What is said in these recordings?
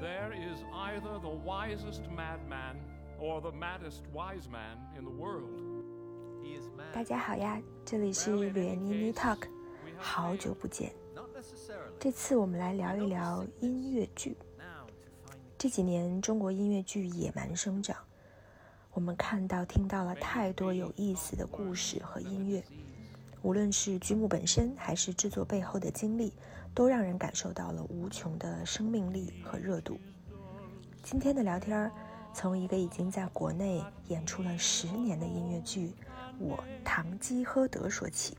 There is either the wisest madman or the maddest wise man in the world. 大家好呀，这里是吕妮妮 Talk，好久不见。这次我们来聊一聊音乐剧。这几年中国音乐剧野蛮生长，我们看到、听到了太多有意思的故事和音乐。无论是剧目本身，还是制作背后的经历，都让人感受到了无穷的生命力和热度。今天的聊天儿，从一个已经在国内演出了十年的音乐剧《我堂吉诃德》说起。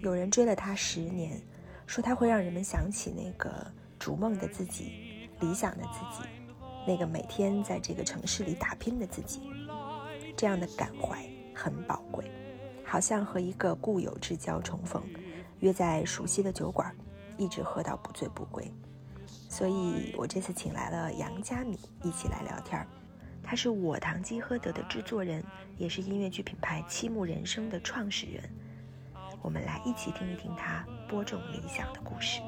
有人追了他十年，说他会让人们想起那个逐梦的自己、理想的自己，那个每天在这个城市里打拼的自己。这样的感怀很宝贵。好像和一个故友之交重逢，约在熟悉的酒馆，一直喝到不醉不归。所以我这次请来了杨佳敏一起来聊天儿。他是我堂吉诃德的制作人，也是音乐剧品牌七木人生的创始人。我们来一起听一听他播种理想的故事。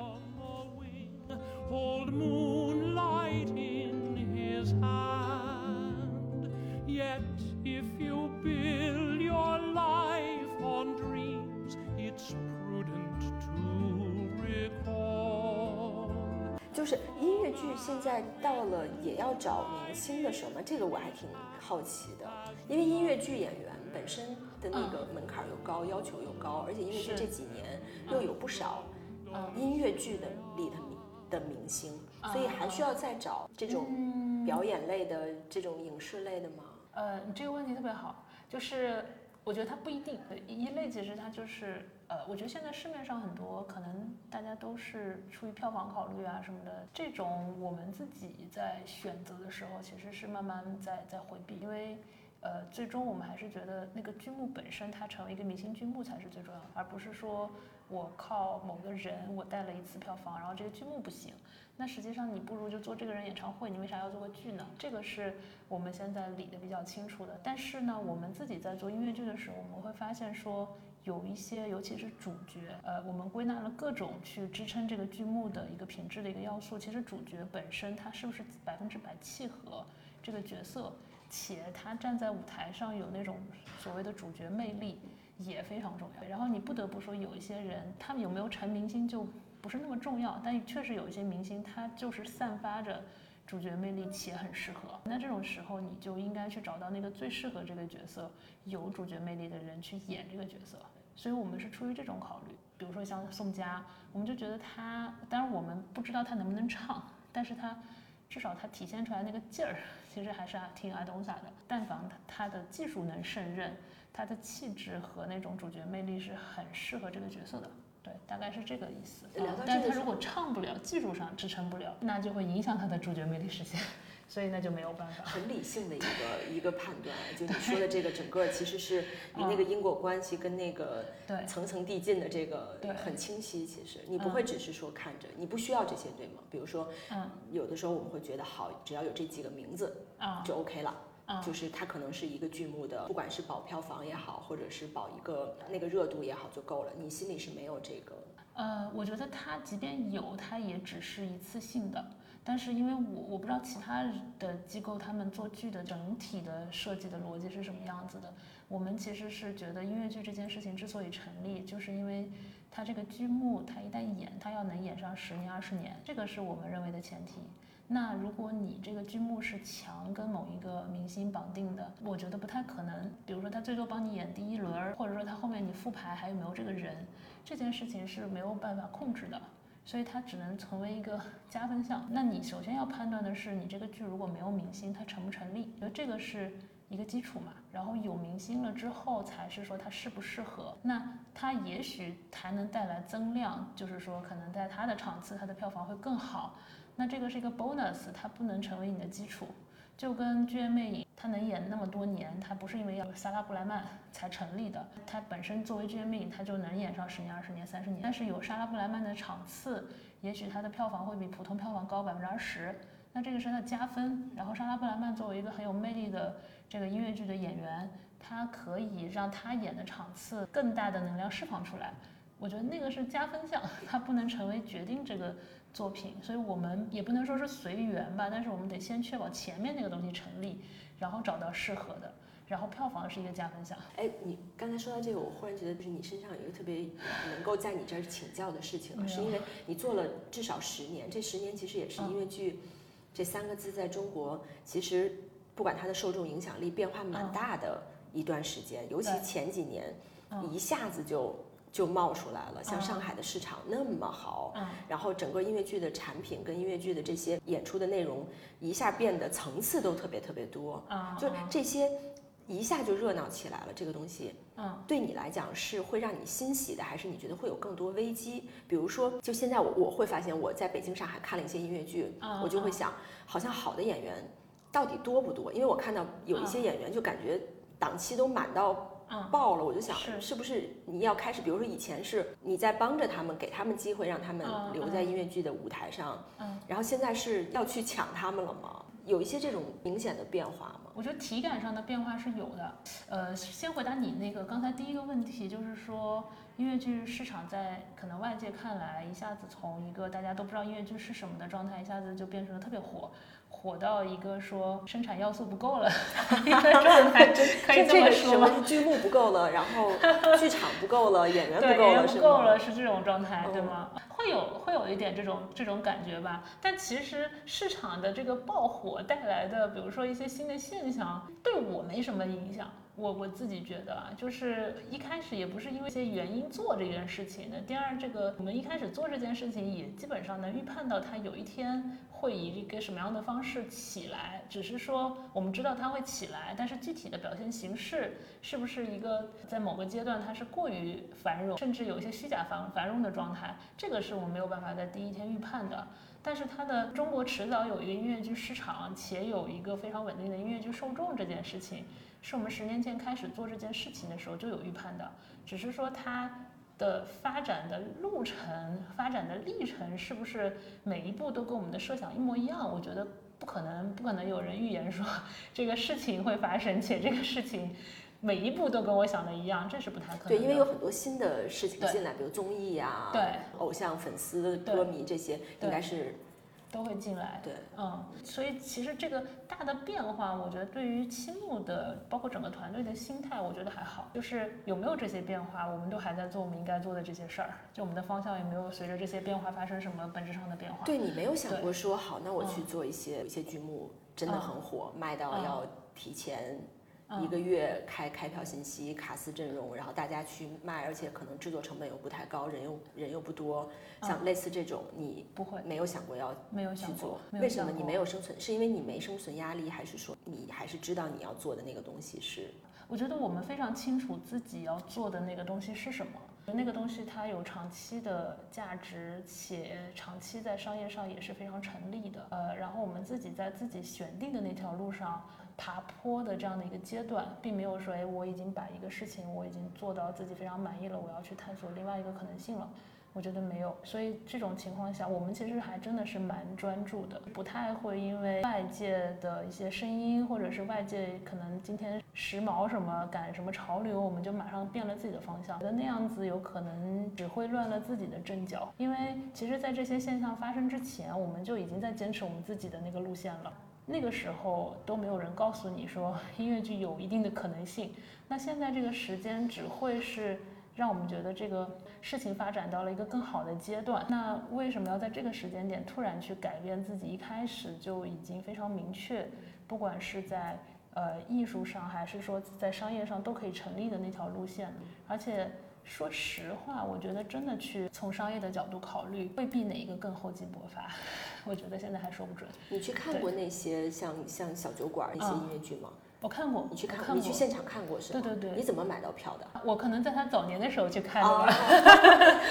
就是音乐剧现在到了也要找明星的时候吗？这个我还挺好奇的，因为音乐剧演员本身的那个门槛又高，要求又高，而且音乐剧这几年又有不少音乐剧的里的明的明星，所以还需要再找这种表演类的、这种影视类的吗？呃，你这个问题特别好，就是我觉得它不一定，一类其实它就是。呃，我觉得现在市面上很多可能大家都是出于票房考虑啊什么的，这种我们自己在选择的时候，其实是慢慢在在回避，因为。呃，最终我们还是觉得那个剧目本身，它成为一个明星剧目才是最重要的，而不是说我靠某个人我带了一次票房，然后这个剧目不行。那实际上你不如就做这个人演唱会，你为啥要做个剧呢？这个是我们现在理的比较清楚的。但是呢，我们自己在做音乐剧的时候，我们会发现说有一些，尤其是主角，呃，我们归纳了各种去支撑这个剧目的一个品质的一个要素。其实主角本身他是不是百分之百契合这个角色？且他站在舞台上有那种所谓的主角魅力也非常重要。然后你不得不说，有一些人他们有没有成明星就不是那么重要，但确实有一些明星他就是散发着主角魅力且很适合。那这种时候你就应该去找到那个最适合这个角色、有主角魅力的人去演这个角色。所以我们是出于这种考虑。比如说像宋佳，我们就觉得他，当然我们不知道他能不能唱，但是他。至少他体现出来那个劲儿，其实还是挺阿东萨的。但凡他他的技术能胜任，他的气质和那种主角魅力是很适合这个角色的。对，大概是这个意思。但他如果唱不了，技术上支撑不了，那就会影响他的主角魅力实现。所以那就没有办法。很理性的一个 一个判断，就你说的这个整个其实是你那个因果关系跟那个层层递进的这个很清晰。其实你不会只是说看着，你不需要这些对吗？比如说，嗯，有的时候我们会觉得好，只要有这几个名字就 OK 了。就是它可能是一个剧目的，不管是保票房也好，或者是保一个那个热度也好就够了。你心里是没有这个？呃，我觉得它即便有，它也只是一次性的。但是因为我我不知道其他的机构他们做剧的整体的设计的逻辑是什么样子的。我们其实是觉得音乐剧这件事情之所以成立，就是因为它这个剧目它一旦演，它要能演上十年二十年，这个是我们认为的前提。那如果你这个剧目是强跟某一个明星绑定的，我觉得不太可能。比如说他最多帮你演第一轮，或者说他后面你复排还有没有这个人，这件事情是没有办法控制的。所以它只能成为一个 加分项。那你首先要判断的是，你这个剧如果没有明星，它成不成立？觉得这个是一个基础嘛。然后有明星了之后，才是说它适不适合。那它也许还能带来增量，就是说可能在它的场次，它的票房会更好。那这个是一个 bonus，它不能成为你的基础。就跟剧院魅影，它能演那么多年，它不是因为要萨拉布莱曼才成立的，它本身作为剧院魅影，它就能演上十年、二十年、三十年。但是有莎拉布莱曼的场次，也许它的票房会比普通票房高百分之二十，那这个是他加分。然后莎拉布莱曼作为一个很有魅力的这个音乐剧的演员，他可以让他演的场次更大的能量释放出来。我觉得那个是加分项，它不能成为决定这个作品，所以我们也不能说是随缘吧，但是我们得先确保前面那个东西成立，然后找到适合的，然后票房是一个加分项。哎，你刚才说到这个，我忽然觉得就是你身上有一个特别能够在你这儿请教的事情了，是因为你做了至少十年，这十年其实也是音乐剧这三个字在中国其实不管它的受众影响力变化蛮大的一段时间，尤其前几年一下子就。就冒出来了，像上海的市场那么好，然后整个音乐剧的产品跟音乐剧的这些演出的内容一下变得层次都特别特别多，就这些一下就热闹起来了。这个东西，嗯对你来讲是会让你欣喜的，还是你觉得会有更多危机？比如说，就现在我我会发现我在北京、上海看了一些音乐剧，我就会想，好像好的演员到底多不多？因为我看到有一些演员就感觉档期都满到。爆了，我就想是不是你要开始，比如说以前是你在帮着他们，给他们机会，让他们留在音乐剧的舞台上，嗯，然后现在是要去抢他们了吗？有一些这种明显的变化吗？我觉得体感上的变化是有的。呃，先回答你那个刚才第一个问题，就是说音乐剧市场在可能外界看来，一下子从一个大家都不知道音乐剧是什么的状态，一下子就变成了特别火。火到一个说生产要素不够了，可以这么说吗？剧目不够了，然后剧场不够了，演员不够了，不够了，是这种状态，对吗？会有会有一点这种这种感觉吧。但其实市场的这个爆火带来的，比如说一些新的现象，对我没什么影响。我我自己觉得啊，就是一开始也不是因为一些原因做这件事情的。第二，这个我们一开始做这件事情，也基本上能预判到它有一天会以一个什么样的方式起来。只是说我们知道它会起来，但是具体的表现形式是不是一个在某个阶段它是过于繁荣，甚至有一些虚假繁繁荣的状态，这个是我们没有办法在第一天预判的。但是它的中国迟早有一个音乐剧市场，且有一个非常稳定的音乐剧受众这件事情。是我们十年前开始做这件事情的时候就有预判的，只是说它的发展的路程、发展的历程是不是每一步都跟我们的设想一模一样？我觉得不可能，不可能有人预言说这个事情会发生，且这个事情每一步都跟我想的一样，这是不太可能。对，因为有很多新的事情进来，比如综艺啊，对，偶像、粉丝、歌迷这些，应该是。都会进来，对，嗯，所以其实这个大的变化，我觉得对于青木的，包括整个团队的心态，我觉得还好。就是有没有这些变化，我们都还在做我们应该做的这些事儿，就我们的方向也没有随着这些变化发生什么本质上的变化。对你没有想过说，好，那我去做一些一些剧目真的很火，卖到要提前。一个月开开票信息，卡司阵容，然后大家去卖，而且可能制作成本又不太高，人又人又不多，像类似这种，你不会没有想过要没有去做？为什么你没有生存？是因为你没生存压力，还是说你还是知道你要做的那个东西是？我觉得我们非常清楚自己要做的那个东西是什么，那个东西它有长期的价值，且长期在商业上也是非常成立的。呃，然后我们自己在自己选定的那条路上。爬坡的这样的一个阶段，并没有说，哎，我已经把一个事情我已经做到自己非常满意了，我要去探索另外一个可能性了。我觉得没有，所以这种情况下，我们其实还真的是蛮专注的，不太会因为外界的一些声音，或者是外界可能今天时髦什么赶什么潮流，我们就马上变了自己的方向。觉得那样子有可能只会乱了自己的阵脚，因为其实，在这些现象发生之前，我们就已经在坚持我们自己的那个路线了。那个时候都没有人告诉你说音乐剧有一定的可能性，那现在这个时间只会是让我们觉得这个事情发展到了一个更好的阶段。那为什么要在这个时间点突然去改变自己一开始就已经非常明确，不管是在呃艺术上还是说在商业上都可以成立的那条路线？而且说实话，我觉得真的去从商业的角度考虑，未必哪一个更厚积薄发。我觉得现在还说不准。你去看过那些像像小酒馆那些音乐剧吗？我看过。你去看过？你去现场看过是吗？对对对。你怎么买到票的？我可能在他早年的时候去看的吧。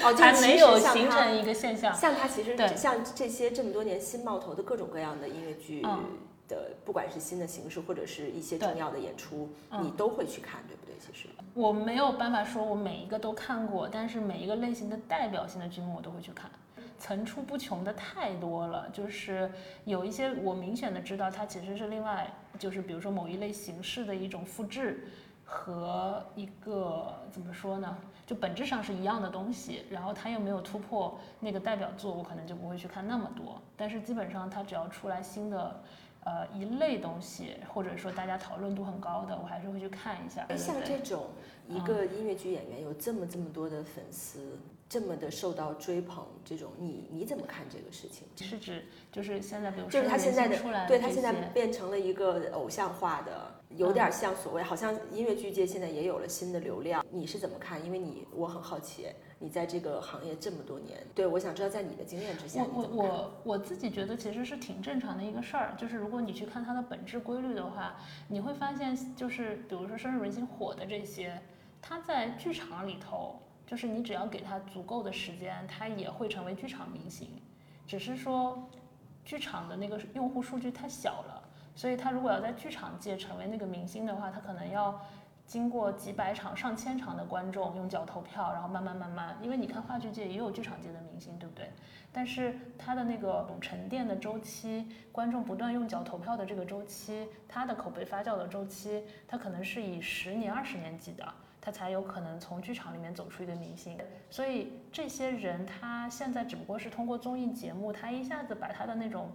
哦，还没有形成一个现象。像他其实像这些这么多年新冒头的各种各样的音乐剧的，不管是新的形式或者是一些重要的演出，你都会去看，对不对？其实我没有办法说我每一个都看过，但是每一个类型的代表性的剧目我都会去看。层出不穷的太多了，就是有一些我明显的知道它其实是另外，就是比如说某一类形式的一种复制。和一个怎么说呢？就本质上是一样的东西，然后它又没有突破那个代表作，我可能就不会去看那么多。但是基本上它只要出来新的，呃一类东西，或者说大家讨论度很高的，我还是会去看一下。像这种一个音乐剧演员有这么这么多的粉丝。这么的受到追捧，这种你你怎么看这个事情？是指就是现在，比如就是他现在的，对他现在变变成了一个偶像化的，有点像所谓，好像音乐剧界现在也有了新的流量。你是怎么看？因为你我很好奇，你在这个行业这么多年，对我想知道在你的经验之下，我我我我自己觉得其实是挺正常的一个事儿。就是如果你去看它的本质规律的话，你会发现，就是比如说深入人心火的这些，它在剧场里头。就是你只要给他足够的时间，他也会成为剧场明星。只是说，剧场的那个用户数据太小了，所以他如果要在剧场界成为那个明星的话，他可能要经过几百场、上千场的观众用脚投票，然后慢慢慢慢。因为你看话剧界也有剧场界的明星，对不对？但是他的那个沉淀的周期，观众不断用脚投票的这个周期，他的口碑发酵的周期，他可能是以十年、二十年计的。他才有可能从剧场里面走出一个明星，所以这些人他现在只不过是通过综艺节目，他一下子把他的那种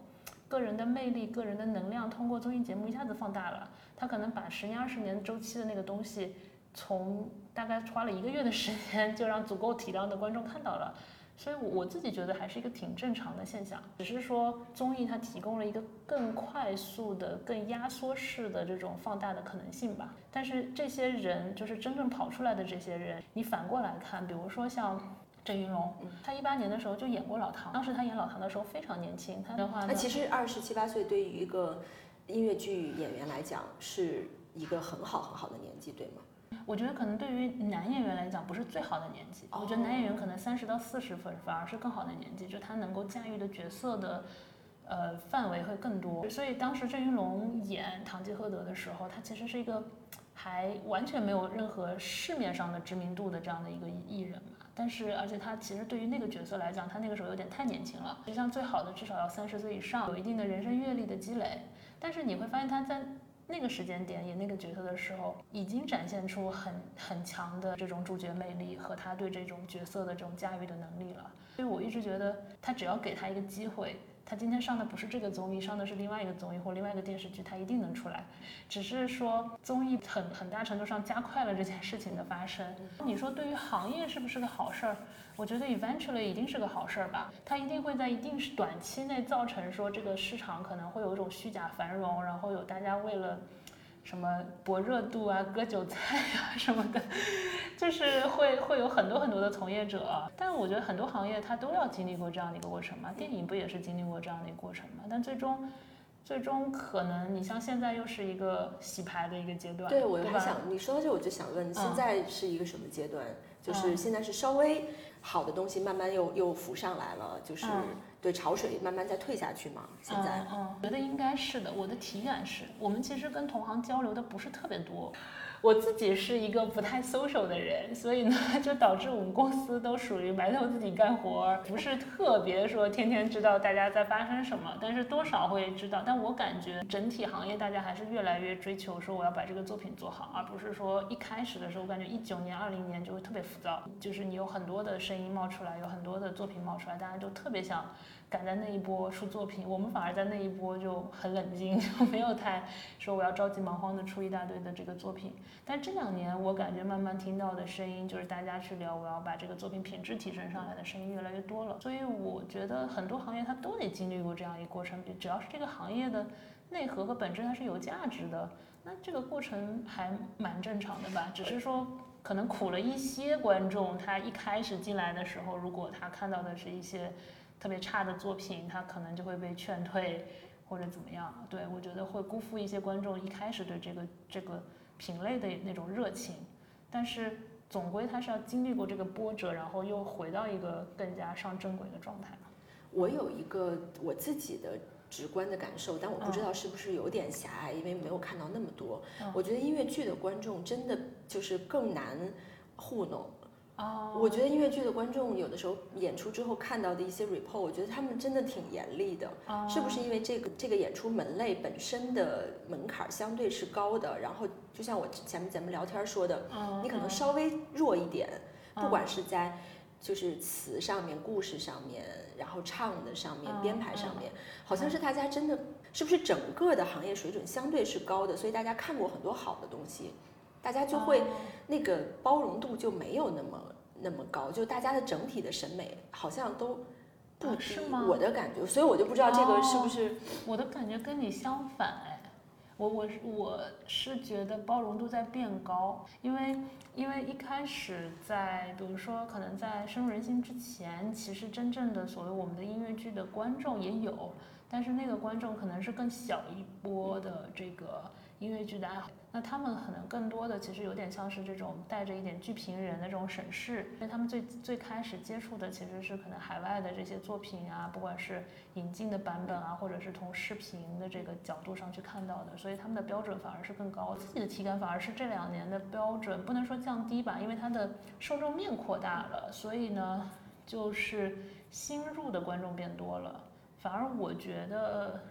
个人的魅力、个人的能量通过综艺节目一下子放大了。他可能把十年、二十年周期的那个东西，从大概花了一个月的时间，就让足够体量的观众看到了。所以，我自己觉得还是一个挺正常的现象，只是说综艺它提供了一个更快速的、更压缩式的这种放大的可能性吧。但是这些人，就是真正跑出来的这些人，你反过来看，比如说像郑云龙，他一八年的时候就演过老唐，当时他演老唐的时候非常年轻，他的话，那其实二十七八岁对于一个音乐剧演员来讲是一个很好很好的年纪，对吗？我觉得可能对于男演员来讲不是最好的年纪，我觉得男演员可能三十到四十分反而是更好的年纪，就他能够驾驭的角色的，呃范围会更多。所以当时郑云龙演《堂吉诃德》的时候，他其实是一个还完全没有任何市面上的知名度的这样的一个艺人嘛。但是而且他其实对于那个角色来讲，他那个时候有点太年轻了，就像最好的至少要三十岁以上，有一定的人生阅历的积累。但是你会发现他在。那个时间点演那个角色的时候，已经展现出很很强的这种主角魅力和他对这种角色的这种驾驭的能力了。所以我一直觉得，他只要给他一个机会，他今天上的不是这个综艺，上的是另外一个综艺或另外一个电视剧，他一定能出来。只是说综艺很很大程度上加快了这件事情的发生。你说对于行业是不是个好事儿？我觉得 eventually 一定是个好事儿吧，它一定会在一定是短期内造成说这个市场可能会有一种虚假繁荣，然后有大家为了什么博热度啊、割韭菜啊 什么的，就是会会有很多很多的从业者。但我觉得很多行业它都要经历过这样的一个过程嘛，电影不也是经历过这样的一个过程嘛？但最终，最终可能你像现在又是一个洗牌的一个阶段，对我还想你说到这，我就想问，现在是一个什么阶段？就是现在是稍微。好的东西慢慢又又浮上来了，就是对潮水慢慢在退下去嘛。现在，嗯，觉得应该是的。我的体感是，我们其实跟同行交流的不是特别多。我自己是一个不太 social 的人，所以呢，就导致我们公司都属于埋头自己干活，不是特别说天天知道大家在发生什么，但是多少会知道。但我感觉整体行业大家还是越来越追求说我要把这个作品做好，而不是说一开始的时候，我感觉一九年、二零年就会特别浮躁，就是你有很多的声音冒出来，有很多的作品冒出来，大家就特别想。赶在那一波出作品，我们反而在那一波就很冷静，就没有太说我要着急忙慌的出一大堆的这个作品。但这两年我感觉慢慢听到的声音，就是大家去聊我要把这个作品品质提升上来的声音越来越多了。所以我觉得很多行业它都得经历过这样一个过程，只要是这个行业的内核和本质它是有价值的，那这个过程还蛮正常的吧。只是说可能苦了一些观众，他一开始进来的时候，如果他看到的是一些。特别差的作品，他可能就会被劝退，或者怎么样？对我觉得会辜负一些观众一开始对这个这个品类的那种热情。但是总归他是要经历过这个波折，然后又回到一个更加上正轨的状态。我有一个我自己的直观的感受，但我不知道是不是有点狭隘，因为没有看到那么多。我觉得音乐剧的观众真的就是更难糊弄。哦，我觉得音乐剧的观众有的时候演出之后看到的一些 report，我觉得他们真的挺严厉的。是不是因为这个这个演出门类本身的门槛相对是高的？然后就像我前面咱们聊天说的，你可能稍微弱一点，不管是在就是词上面、故事上面，然后唱的上面、编排上面，好像是大家真的是不是整个的行业水准相对是高的，所以大家看过很多好的东西。大家就会那个包容度就没有那么那么高，就大家的整体的审美好像都不是吗，我的感觉，所以我就不知道这个是不是我的感觉跟你相反哎，我我我是觉得包容度在变高，因为因为一开始在比如说可能在深入人心之前，其实真正的所谓我们的音乐剧的观众也有，但是那个观众可能是更小一波的这个音乐剧的爱好。那他们可能更多的其实有点像是这种带着一点剧评人的这种审视，因为他们最最开始接触的其实是可能海外的这些作品啊，不管是引进的版本啊，或者是从视频的这个角度上去看到的，所以他们的标准反而是更高。自己的体感反而是这两年的标准不能说降低吧，因为它的受众面扩大了，所以呢，就是新入的观众变多了，反而我觉得。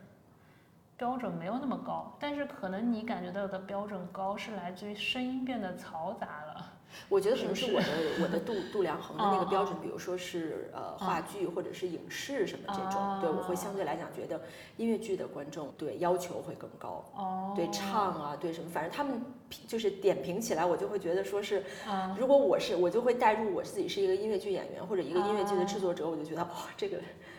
标准没有那么高，但是可能你感觉到的标准高是来自于声音变得嘈杂了。我觉得可能是我的我的度度量衡的那个标准，比如说是呃话剧或者是影视什么这种，对我会相对来讲觉得音乐剧的观众对要求会更高。哦，对唱啊，对什么，反正他们就是点评起来，我就会觉得说是，如果我是我就会带入我自己是一个音乐剧演员或者一个音乐剧的制作者，我就觉得哦这个。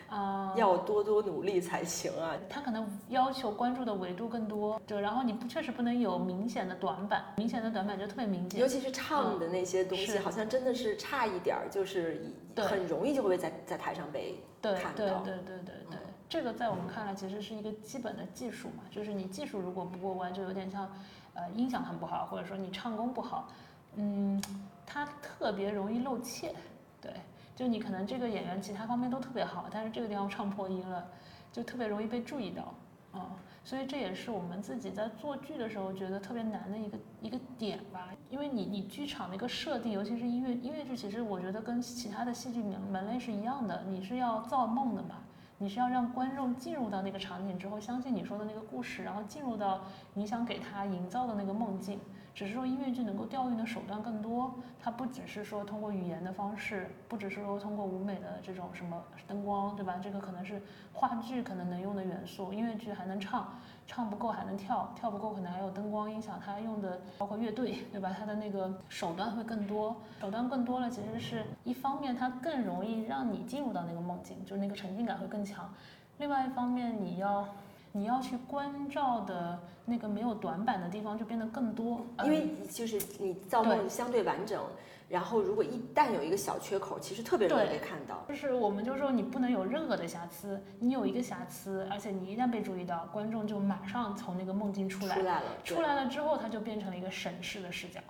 啊，要多多努力才行啊！他可能要求关注的维度更多，对，然后你不确实不能有明显的短板，明显的短板就特别明显。尤其是唱的那些东西，好像真的是差一点儿，就是很容易就会在在台上被看到。对对对对对对，这个在我们看来其实是一个基本的技术嘛，就是你技术如果不过关，就有点像，呃，音响很不好，或者说你唱功不好，嗯，它特别容易露怯，对。就你可能这个演员其他方面都特别好，但是这个地方唱破音了，就特别容易被注意到，啊，所以这也是我们自己在做剧的时候觉得特别难的一个一个点吧。因为你你剧场的一个设定，尤其是音乐音乐剧，其实我觉得跟其他的戏剧门门类是一样的，你是要造梦的嘛，你是要让观众进入到那个场景之后，相信你说的那个故事，然后进入到你想给他营造的那个梦境。只是说音乐剧能够调用的手段更多，它不只是说通过语言的方式，不只是说通过舞美的这种什么灯光，对吧？这个可能是话剧可能能用的元素，音乐剧还能唱，唱不够还能跳，跳不够可能还有灯光音响，它用的包括乐队，对吧？它的那个手段会更多，手段更多了，其实是一方面它更容易让你进入到那个梦境，就是那个沉浸感会更强，另外一方面你要。你要去关照的那个没有短板的地方就变得更多，因为就是你造梦相对完整，然后如果一旦有一个小缺口，其实特别容易被看到。就是我们就说你不能有任何的瑕疵，你有一个瑕疵，而且你一旦被注意到，观众就马上从那个梦境出来，出来了，出来了之后，它就变成了一个审视的视角，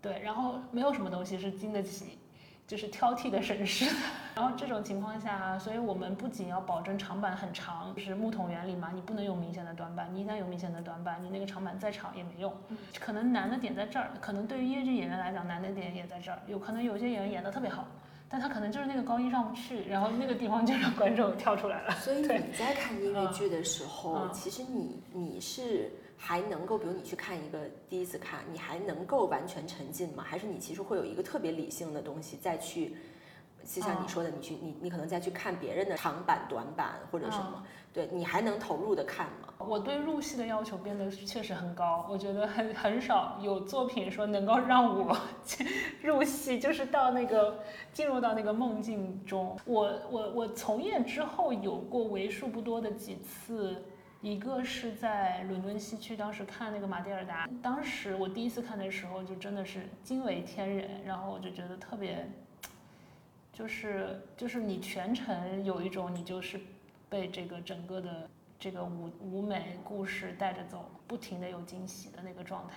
对，然后没有什么东西是经得起。就是挑剔的审视，然后这种情况下，所以我们不仅要保证长板很长，就是木桶原理嘛，你不能有明显的短板，你一旦有明显的短板，你那个长板再长也没用。可能难的点在这儿，可能对于音乐剧演员来讲难的点也在这儿，有可能有些演员演得特别好，但他可能就是那个高音上不去，然后那个地方就让观众跳出来了。所以你在看音乐剧的时候，其实你你是。还能够，比如你去看一个第一次看，你还能够完全沉浸吗？还是你其实会有一个特别理性的东西再去，就像你说的，你去你你可能再去看别人的长板、短板或者什么，对你还能投入的看吗？我对入戏的要求变得确实很高，我觉得很很少有作品说能够让我 入戏，就是到那个进入到那个梦境中。我我我从业之后有过为数不多的几次。一个是在伦敦西区，当时看那个马蒂尔达，当时我第一次看的时候就真的是惊为天人，然后我就觉得特别，就是就是你全程有一种你就是被这个整个的这个舞舞美故事带着走，不停的有惊喜的那个状态。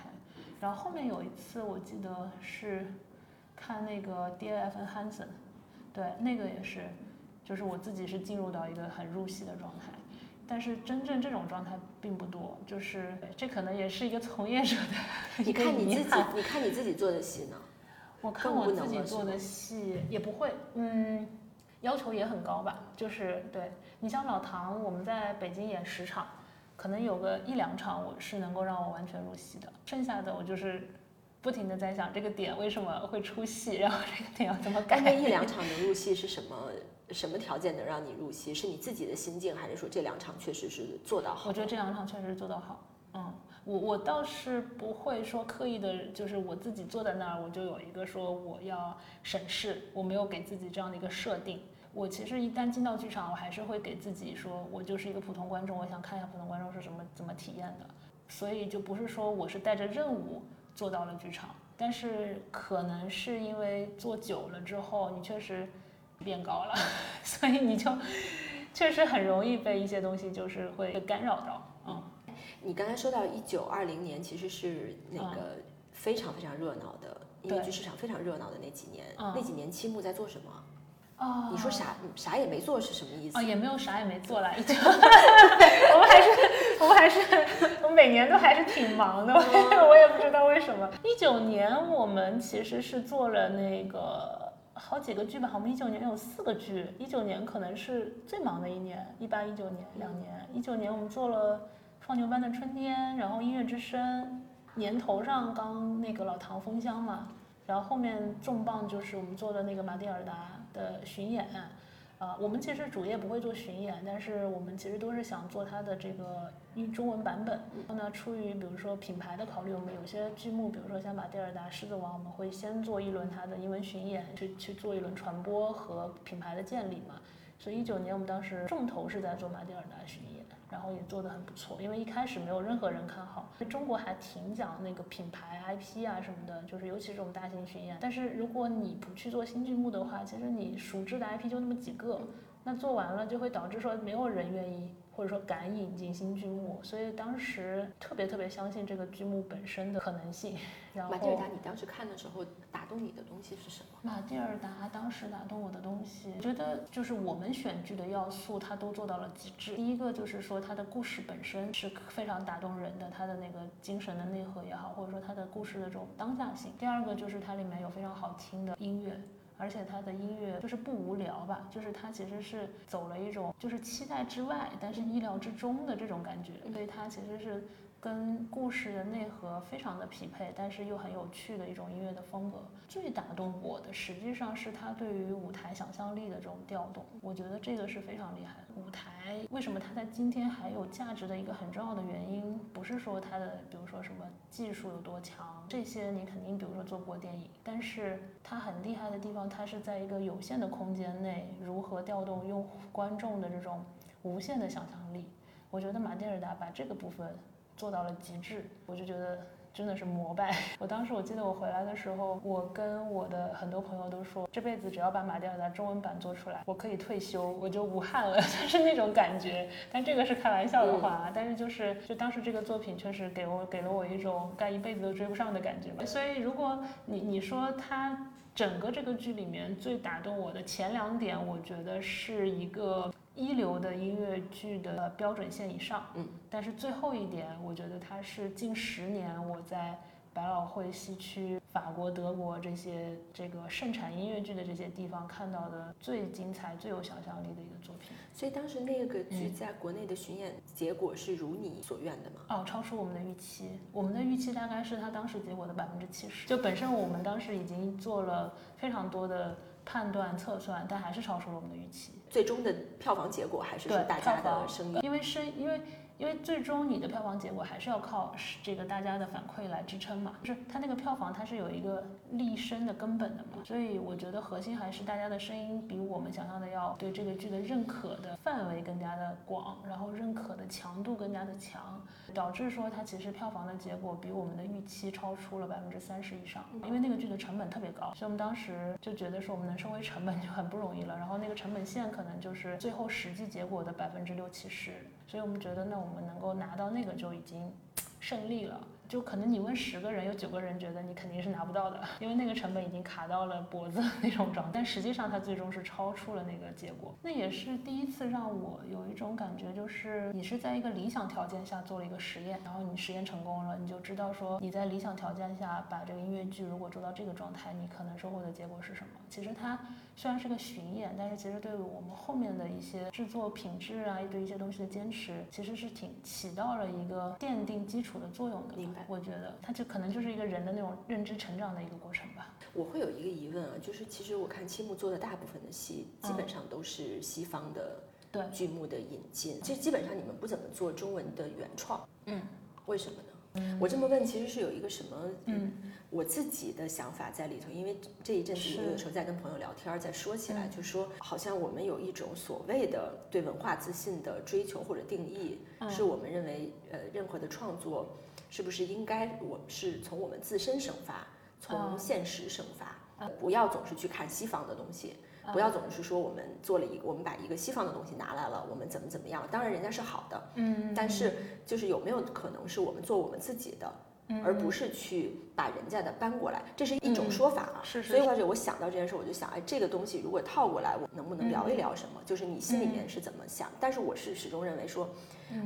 然后后面有一次我记得是看那个 D F N Hansen，对，那个也是，就是我自己是进入到一个很入戏的状态。但是真正这种状态并不多，就是这可能也是一个从业者的。你看你自己，你看你自己做的戏呢？我看我自己做的戏也不会，嗯，要求也很高吧。就是对你像老唐，我们在北京演十场，可能有个一两场我是能够让我完全入戏的，剩下的我就是不停的在想这个点为什么会出戏，然后这个点要怎么改。那一两场能入戏是什么？什么条件能让你入戏？是你自己的心境，还是说这两场确实是做到好？我觉得这两场确实做到好。嗯，我我倒是不会说刻意的，就是我自己坐在那儿，我就有一个说我要审视，我没有给自己这样的一个设定。我其实一旦进到剧场，我还是会给自己说，我就是一个普通观众，我想看一下普通观众是什么怎么体验的。所以就不是说我是带着任务坐到了剧场，但是可能是因为做久了之后，你确实。变高了，所以你就确实很容易被一些东西就是会干扰到。嗯，你刚才说到一九二零年，其实是那个非常非常热闹的音乐剧市场非常热闹的那几年。那几年七木在做什么？哦，你说啥啥也没做是什么意思？哦，也没有啥也没做了，我们还是我们还是我每年都还是挺忙的，我也不知道为什么。一九年我们其实是做了那个。好几个剧吧，我们一九年有四个剧，一九年可能是最忙的一年，一八一九年两年，一九年我们做了《放牛班的春天》，然后《音乐之声》，年头上刚那个老唐封箱嘛，然后后面重磅就是我们做的那个马蒂尔达的巡演。啊，我们其实主业不会做巡演，但是我们其实都是想做它的这个英中文版本。然后呢，出于比如说品牌的考虑，我们有些剧目，比如说像《马蒂尔达》《狮子王》，我们会先做一轮它的英文巡演，去去做一轮传播和品牌的建立嘛。所以一九年我们当时重头是在做《马蒂尔达》巡演。然后也做得很不错，因为一开始没有任何人看好。中国还挺讲那个品牌 IP 啊什么的，就是尤其这种大型巡演。但是如果你不去做新剧目的话，其实你熟知的 IP 就那么几个，那做完了就会导致说没有人愿意。或者说敢引进新剧目，所以当时特别特别相信这个剧目本身的可能性。然后马蒂尔达，你当时看的时候打动你的东西是什么？马蒂尔达当时打动我的东西，我觉得就是我们选剧的要素，它都做到了极致。第一个就是说它的故事本身是非常打动人的，它的那个精神的内核也好，或者说它的故事的这种当下性。第二个就是它里面有非常好听的音乐。而且他的音乐就是不无聊吧，就是他其实是走了一种就是期待之外，但是意料之中的这种感觉，所以他其实是。跟故事的内核非常的匹配，但是又很有趣的一种音乐的风格。最打动我的实际上是他对于舞台想象力的这种调动，我觉得这个是非常厉害的。舞台为什么它在今天还有价值的一个很重要的原因，不是说它的比如说什么技术有多强，这些你肯定比如说做过电影，但是它很厉害的地方，它是在一个有限的空间内如何调动用观众的这种无限的想象力。我觉得马蒂尔达把这个部分。做到了极致，我就觉得真的是膜拜。我当时我记得我回来的时候，我跟我的很多朋友都说，这辈子只要把马蒂尔达中文版做出来，我可以退休，我就无憾了，就是那种感觉。但这个是开玩笑的话啊，但是就是就当时这个作品确实给我给了我一种干一辈子都追不上的感觉嘛。所以如果你你说它整个这个剧里面最打动我的前两点，我觉得是一个。一流的音乐剧的标准线以上，嗯，但是最后一点，我觉得它是近十年我在百老汇西区、法国、德国这些这个盛产音乐剧的这些地方看到的最精彩、最有想象力的一个作品。所以当时那个剧在国内的巡演结果是如你所愿的吗？哦，超出我们的预期。我们的预期大概是它当时结果的百分之七十。就本身我们当时已经做了非常多的判断测算，但还是超出了我们的预期。最终的票房结果还是说大家的声音，因为声因为。因为因为最终你的票房结果还是要靠这个大家的反馈来支撑嘛，就是它那个票房它是有一个立身的根本的嘛，所以我觉得核心还是大家的声音比我们想象的要对这个剧的认可的范围更加的广，然后认可的强度更加的强，导致说它其实票房的结果比我们的预期超出了百分之三十以上，因为那个剧的成本特别高，所以我们当时就觉得说我们能收回成本就很不容易了，然后那个成本线可能就是最后实际结果的百分之六七十。所以我们觉得，那我们能够拿到那个就已经 胜利了。就可能你问十个人，有九个人觉得你肯定是拿不到的，因为那个成本已经卡到了脖子那种状态。但实际上它最终是超出了那个结果。那也是第一次让我有一种感觉，就是你是在一个理想条件下做了一个实验，然后你实验成功了，你就知道说你在理想条件下把这个音乐剧如果做到这个状态，你可能收获的结果是什么？其实它虽然是个巡演，但是其实对于我们后面的一些制作品质啊，对一些东西的坚持，其实是挺起到了一个奠定基础的作用的。我觉得它就可能就是一个人的那种认知成长的一个过程吧。我会有一个疑问啊，就是其实我看青木做的大部分的戏，基本上都是西方的对。剧目的引进，其实基本上你们不怎么做中文的原创，嗯，为什么呢？我这么问其实是有一个什么，嗯，我自己的想法在里头，因为这一阵子我有时候在跟朋友聊天，在说起来，就说好像我们有一种所谓的对文化自信的追求或者定义，是我们认为呃任何的创作是不是应该我是从我们自身生发，从现实生发，不要总是去看西方的东西。不要总是说我们做了一个，我们把一个西方的东西拿来了，我们怎么怎么样？当然人家是好的，嗯，但是就是有没有可能是我们做我们自己的，而不是去把人家的搬过来？这是一种说法啊。是是。所以或者我想到这件事，我就想，哎，这个东西如果套过来，我能不能聊一聊什么？就是你心里面是怎么想？但是我是始终认为说。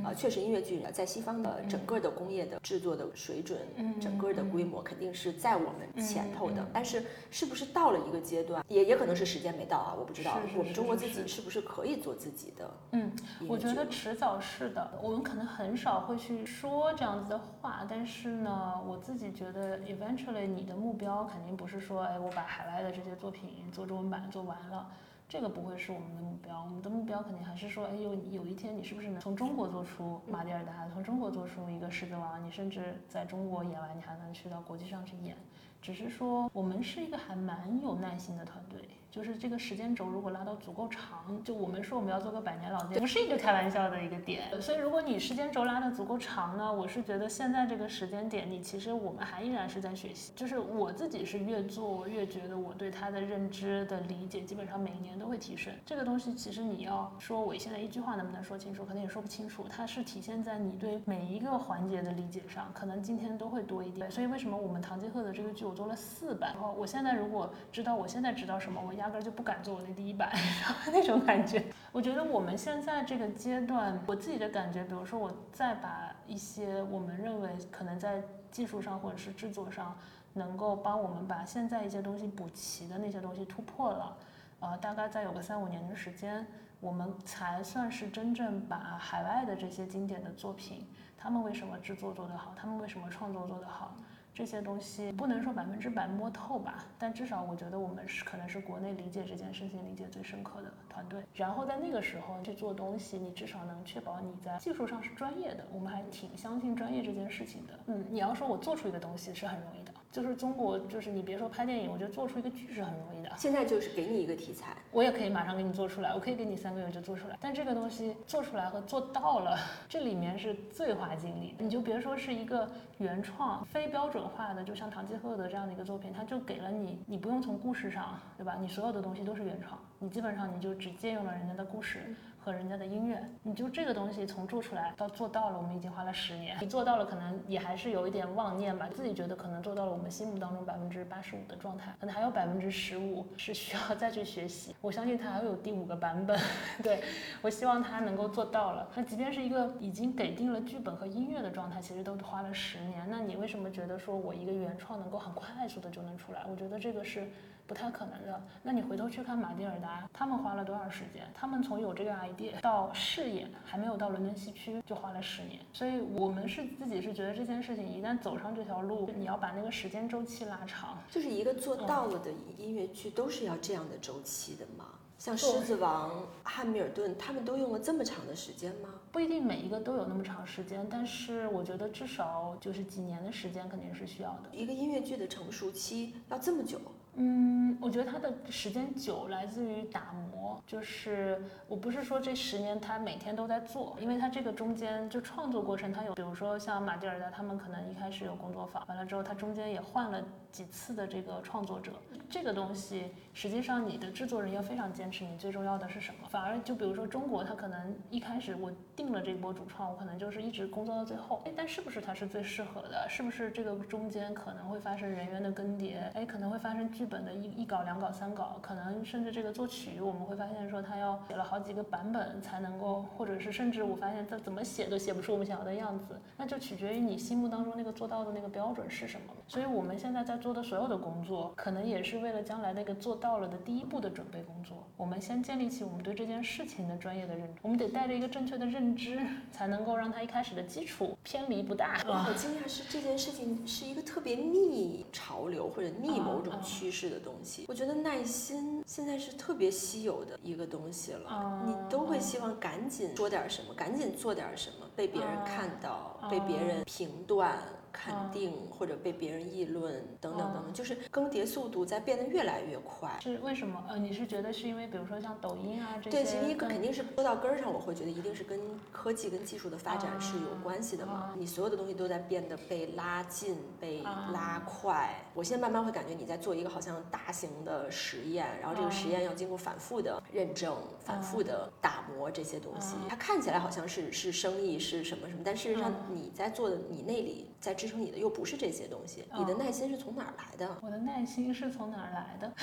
啊，确实，音乐剧在西方的整个的工业的制作的水准，整个的规模肯定是在我们前头的。但是，是不是到了一个阶段，也也可能是时间没到啊？我不知道，我们中国自己是不是可以做自己的？嗯，我觉得迟早是的。我们可能很少会去说这样子的话，但是呢，我自己觉得，eventually，你的目标肯定不是说，哎，我把海外的这些作品做中文版做完了。这个不会是我们的目标，我们的目标肯定还是说，哎，有有一天你是不是能从中国做出马蒂尔达，从中国做出一个狮子王，你甚至在中国演完，你还能去到国际上去演。只是说，我们是一个还蛮有耐心的团队。就是这个时间轴如果拉到足够长，就我们说我们要做个百年老店，不是一个开玩笑的一个点。所以如果你时间轴拉的足够长呢，我是觉得现在这个时间点，你其实我们还依然是在学习。就是我自己是越做越觉得我对它的认知的理解，基本上每一年都会提升。这个东西其实你要说我现在一句话能不能说清楚，可能也说不清楚。它是体现在你对每一个环节的理解上，可能今天都会多一点。所以为什么我们唐吉诃德这个剧我做了四版，然后我现在如果知道我现在知道什么，我压根就不敢做我那第一版，那种感觉。我觉得我们现在这个阶段，我自己的感觉，比如说我再把一些我们认为可能在技术上或者是制作上能够帮我们把现在一些东西补齐的那些东西突破了，呃，大概再有个三五年的时间，我们才算是真正把海外的这些经典的作品，他们为什么制作做得好，他们为什么创作做得好。这些东西不能说百分之百摸透吧，但至少我觉得我们是可能是国内理解这件事情理解最深刻的团队。然后在那个时候去做东西，你至少能确保你在技术上是专业的。我们还挺相信专业这件事情的。嗯，你要说我做出一个东西是很容易的。就是中国，就是你别说拍电影，我觉得做出一个剧是很容易的。现在就是给你一个题材，我也可以马上给你做出来，我可以给你三个月就做出来。但这个东西做出来和做到了，这里面是最花精力。你就别说是一个原创、非标准化的，就像《唐吉诃德》这样的一个作品，它就给了你，你不用从故事上，对吧？你所有的东西都是原创，你基本上你就只借用了人家的故事。和人家的音乐，你就这个东西从做出来到做到了，我们已经花了十年。你做到了，可能也还是有一点妄念吧，自己觉得可能做到了我们心目当中百分之八十五的状态，可能还有百分之十五 是需要再去学习。我相信它还会有第五个版本。对我希望它能够做到了。那即便是一个已经给定了剧本和音乐的状态，其实都花了十年。那你为什么觉得说我一个原创能够很快速的就能出来？我觉得这个是。不太可能的。那你回头去看马蒂尔达，他们花了多少时间？他们从有这个 idea 到试演，还没有到伦敦西区，就花了十年。所以我们是自己是觉得这件事情一旦走上这条路，你要把那个时间周期拉长。就是一个做到了的音乐剧都是要这样的周期的吗？像《狮子王》、《汉密尔顿》，他们都用了这么长的时间吗？不一定每一个都有那么长时间，但是我觉得至少就是几年的时间肯定是需要的。一个音乐剧的成熟期要这么久？嗯，我觉得它的时间久来自于打磨，就是我不是说这十年他每天都在做，因为他这个中间就创作过程，他有，比如说像马蒂尔达他们可能一开始有工作坊，完了之后他中间也换了几次的这个创作者，这个东西实际上你的制作人要非常坚持，你最重要的是什么？反而就比如说中国，他可能一开始我定了这波主创，我可能就是一直工作到最后，哎，但是不是他是最适合的？是不是这个中间可能会发生人员的更迭？哎，可能会发生剧。本的一一稿、两稿、三稿，可能甚至这个作曲，我们会发现说他要写了好几个版本才能够，或者是甚至我发现他怎么写都写不出我们想要的样子，那就取决于你心目当中那个做到的那个标准是什么。所以我们现在在做的所有的工作，可能也是为了将来那个做到了的第一步的准备工作。我们先建立起我们对这件事情的专业的认知，我们得带着一个正确的认知，才能够让它一开始的基础偏离不大。我好惊讶是这件事情是一个特别逆潮流或者逆某种趋势。的东西，我觉得耐心现在是特别稀有的一个东西了。你都会希望赶紧说点什么，赶紧做点什么，被别人看到，被别人评断。肯定或者被别人议论等等等等，就是更迭速度在变得越来越快。是为什么？呃，你是觉得是因为比如说像抖音啊这些？对，其实一个肯定是说到根儿上，我会觉得一定是跟科技跟技术的发展是有关系的嘛。你所有的东西都在变得被拉近、被拉快。我现在慢慢会感觉你在做一个好像大型的实验，然后这个实验要经过反复的认证、反复的打磨这些东西。它看起来好像是是生意是什么什么，但事实上你在做的你那里在。支撑你的又不是这些东西，你的耐心是从哪儿来的？我的耐心是从哪儿来的？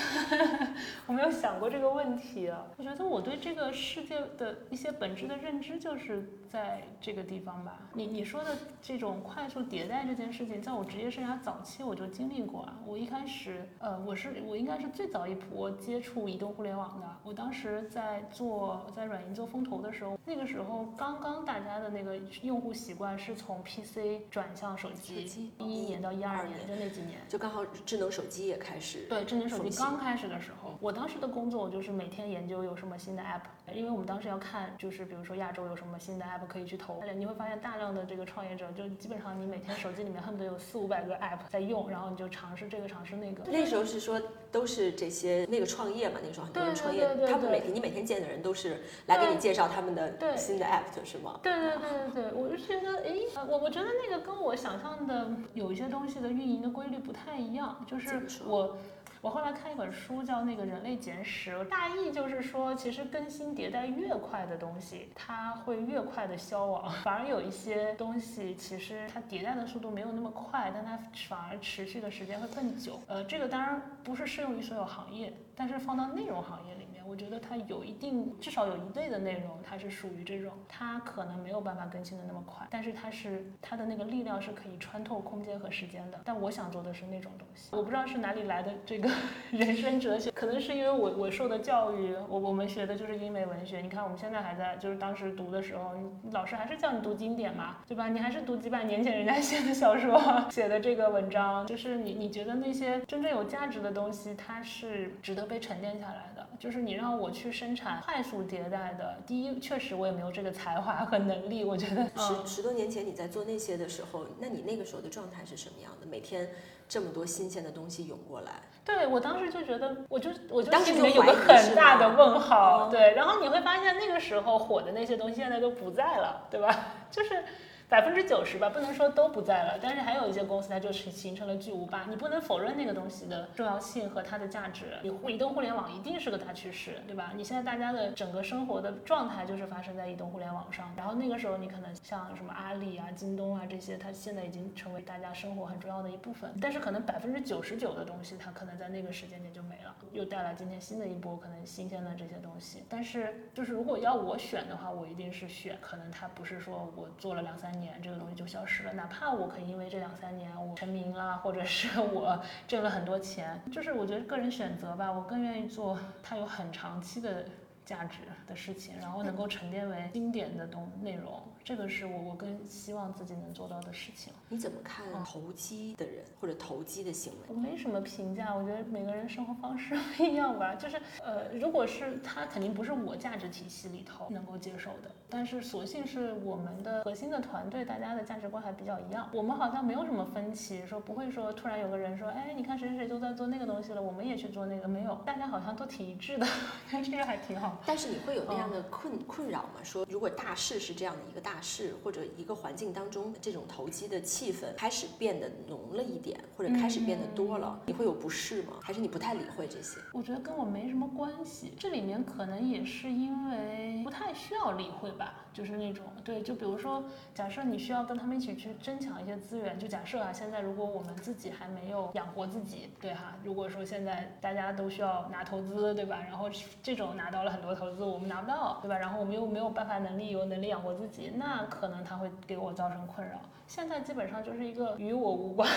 我没有想过这个问题啊。我觉得我对这个世界的一些本质的认知就是在这个地方吧。你你说的这种快速迭代这件事情，在我职业生涯早期我就经历过啊。我一开始，呃，我是我应该是最早一波接触移动互联网的。我当时在做在软银做风投的时候，那个时候刚刚大家的那个用户习惯是从 PC 转向手机。一一年到一二年，就那几年，就刚好智能手机也开始。对，智能手机刚开始的时候，我当时的工作就是每天研究有什么新的 app，因为我们当时要看，就是比如说亚洲有什么新的 app 可以去投。你会发现大量的这个创业者，就基本上你每天手机里面恨不得有四五百个 app 在用，然后你就尝试这个尝试那个。那时候是说都是这些那个创业嘛，那个时候很多人创业，他们每天你每天见的人都是来给你介绍他们的新的 app 是吗？对对对对对，我就觉得，哎，我我觉得那个跟我想象。的有一些东西的运营的规律不太一样，就是我我后来看一本书叫那个人类简史，大意就是说，其实更新迭代越快的东西，它会越快的消亡，反而有一些东西其实它迭代的速度没有那么快，但它反而持续的时间会更久。呃，这个当然不是适用于所有行业，但是放到内容行业里。我觉得它有一定，至少有一类的内容，它是属于这种，它可能没有办法更新的那么快，但是它是它的那个力量是可以穿透空间和时间的。但我想做的是那种东西，我不知道是哪里来的这个 人生哲学，可能是因为我我受的教育，我我们学的就是英美文学。你看我们现在还在，就是当时读的时候，老师还是叫你读经典嘛，对吧？你还是读几百年前人家写的小说写的这个文章，就是你你觉得那些真正有价值的东西，它是值得被沉淀下来的，就是你。让我去生产快速迭代的，第一，确实我也没有这个才华和能力。我觉得十十多年前你在做那些的时候，那你那个时候的状态是什么样的？每天这么多新鲜的东西涌过来，对我当时就觉得，我就我就心里面有个很大的问号。对，然后你会发现那个时候火的那些东西现在都不在了，对吧？就是。百分之九十吧，不能说都不在了，但是还有一些公司它就是形成了巨无霸，你不能否认那个东西的重要性和它的价值。你移动互联网一定是个大趋势，对吧？你现在大家的整个生活的状态就是发生在移动互联网上，然后那个时候你可能像什么阿里啊、京东啊这些，它现在已经成为大家生活很重要的一部分。但是可能百分之九十九的东西它可能在那个时间点就没了，又带来今天新的一波可能新鲜的这些东西。但是就是如果要我选的话，我一定是选可能它不是说我做了两三。年这个东西就消失了，哪怕我可以因为这两三年我成名了，或者是我挣了很多钱，就是我觉得个人选择吧，我更愿意做它有很长期的。价值的事情，然后能够沉淀为经典的东内容。这个是我我更希望自己能做到的事情。你怎么看投机的人或者投机的行为？我没什么评价，我觉得每个人生活方式 不一样吧。就是呃，如果是他，肯定不是我价值体系里头能够接受的。但是所幸是我们的核心的团队，大家的价值观还比较一样，我们好像没有什么分歧，说不会说突然有个人说，哎，你看谁谁谁都在做那个东西了，我们也去做那个，没有，大家好像都挺一致的，这个还挺好。但是你会有那样的困困扰吗？说如果大势是这样的一个大。势或者一个环境当中，这种投机的气氛开始变得浓了一点，或者开始变得多了，你会有不适吗？还是你不太理会这些？我觉得跟我没什么关系，这里面可能也是因为不太需要理会吧。就是那种对，就比如说，假设你需要跟他们一起去争抢一些资源，就假设啊，现在如果我们自己还没有养活自己，对哈，如果说现在大家都需要拿投资，对吧？然后这种拿到了很多投资，我们拿不到，对吧？然后我们又没有办法能力有能力养活自己，那可能他会给我造成困扰。现在基本上就是一个与我无关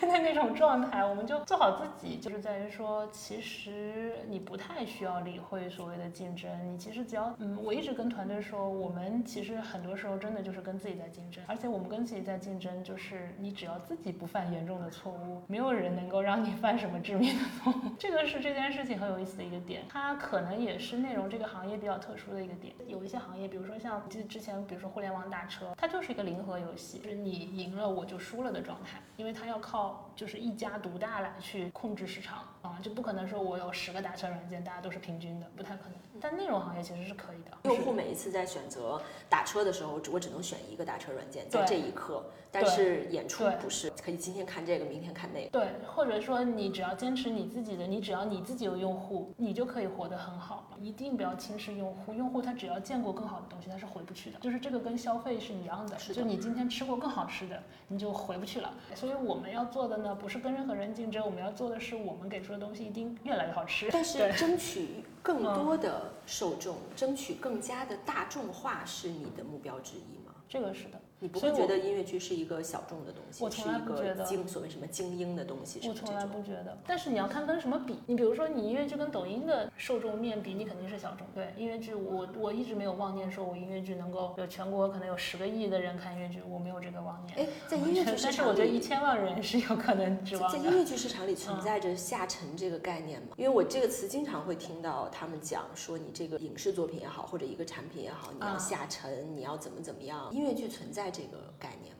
的那种状态，我们就做好自己，就是在于说，其实你不太需要理会所谓的竞争，你其实只要，嗯，我一直跟团队说，我我们其实很多时候真的就是跟自己在竞争，而且我们跟自己在竞争，就是你只要自己不犯严重的错误，没有人能够让你犯什么致命的错误，这个是这件事情很有意思的一个点，它可能也是内容这个行业比较特殊的一个点，有一些行业，比如说像记得之前，比如说互联网打车，它就是一个零和游戏，就是你。赢了我就输了的状态，因为它要靠就是一家独大来去控制市场啊，就不可能说我有十个打车软件，大家都是平均的，不太可能。但内容行业其实是可以的，用户每一次在选择打车的时候，我只能选一个打车软件，在这一刻。但是演出不是可以今天看这个，明天看那个。对，或者说你只要坚持你自己的，你只要你自己有用户，你就可以活得很好。一定不要轻视用户，用户他只要见过更好的东西，他是回不去的。就是这个跟消费是一样的，就你今天吃过更好吃的，你就回不去了。所以我们要做的呢，不是跟任何人竞争，我们要做的是我们给出的东西一定越来越好吃。但是争取更多的受众，争取更加的大众化，是你的目标之一吗？这个是的。你不会觉得音乐剧是一个小众的东西，我从来不觉得精所谓什么精英的东西。我从来不觉得，但是你要看跟什么比。你比如说，你音乐剧跟抖音的受众面比，你肯定是小众。对，音乐剧我我一直没有妄念说我音乐剧能够有全国可能有十个亿的人看音乐剧，我没有这个妄念。哎，在音乐剧市场里，但是我觉得一千万人是有可能指望在音乐剧市场里存在着下沉这个概念吗？因为我这个词经常会听到他们讲说，你这个影视作品也好，或者一个产品也好，你要下沉，你要怎么怎么样？音乐剧存在这个概念。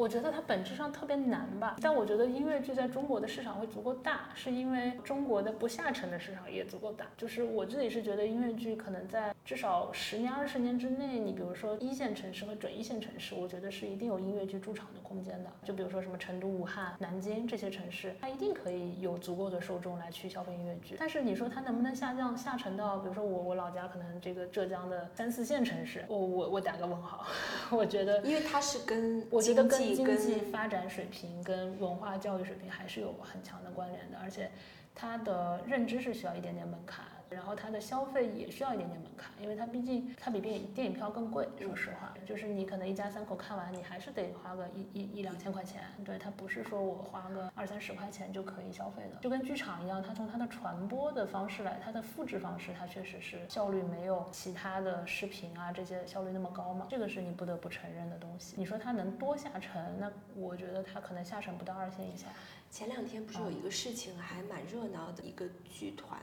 我觉得它本质上特别难吧，但我觉得音乐剧在中国的市场会足够大，是因为中国的不下沉的市场也足够大。就是我自己是觉得音乐剧可能在至少十年、二十年之内，你比如说一线城市和准一线城市，我觉得是一定有音乐剧驻场的空间的。就比如说什么成都、武汉、南京这些城市，它一定可以有足够的受众来去消费音乐剧。但是你说它能不能下降下沉到，比如说我我老家可能这个浙江的三四线城市，我我我打个问号。我觉得，因为它是跟我觉得跟。经济发展水平跟文化教育水平还是有很强的关联的，而且他的认知是需要一点点门槛。然后它的消费也需要一点点门槛，因为它毕竟它比电影电影票更贵。说实话，就是你可能一家三口看完，你还是得花个一一一两千块钱。对，它不是说我花个二三十块钱就可以消费的。就跟剧场一样，它从它的传播的方式来，它的复制方式，它确实是效率没有其他的视频啊这些效率那么高嘛。这个是你不得不承认的东西。你说它能多下沉？那我觉得它可能下沉不到二线以下。前两天不是有一个事情还蛮热闹的，一个剧团。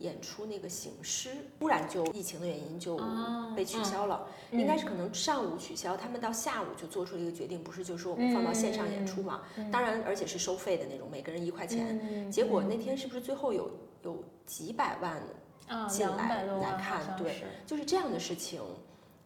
演出那个形式，突然就疫情的原因就被取消了，应该是可能上午取消，他们到下午就做出了一个决定，不是就说我们放到线上演出嘛？当然，而且是收费的那种，每个人一块钱。结果那天是不是最后有有几百万进来来看？对，就是这样的事情，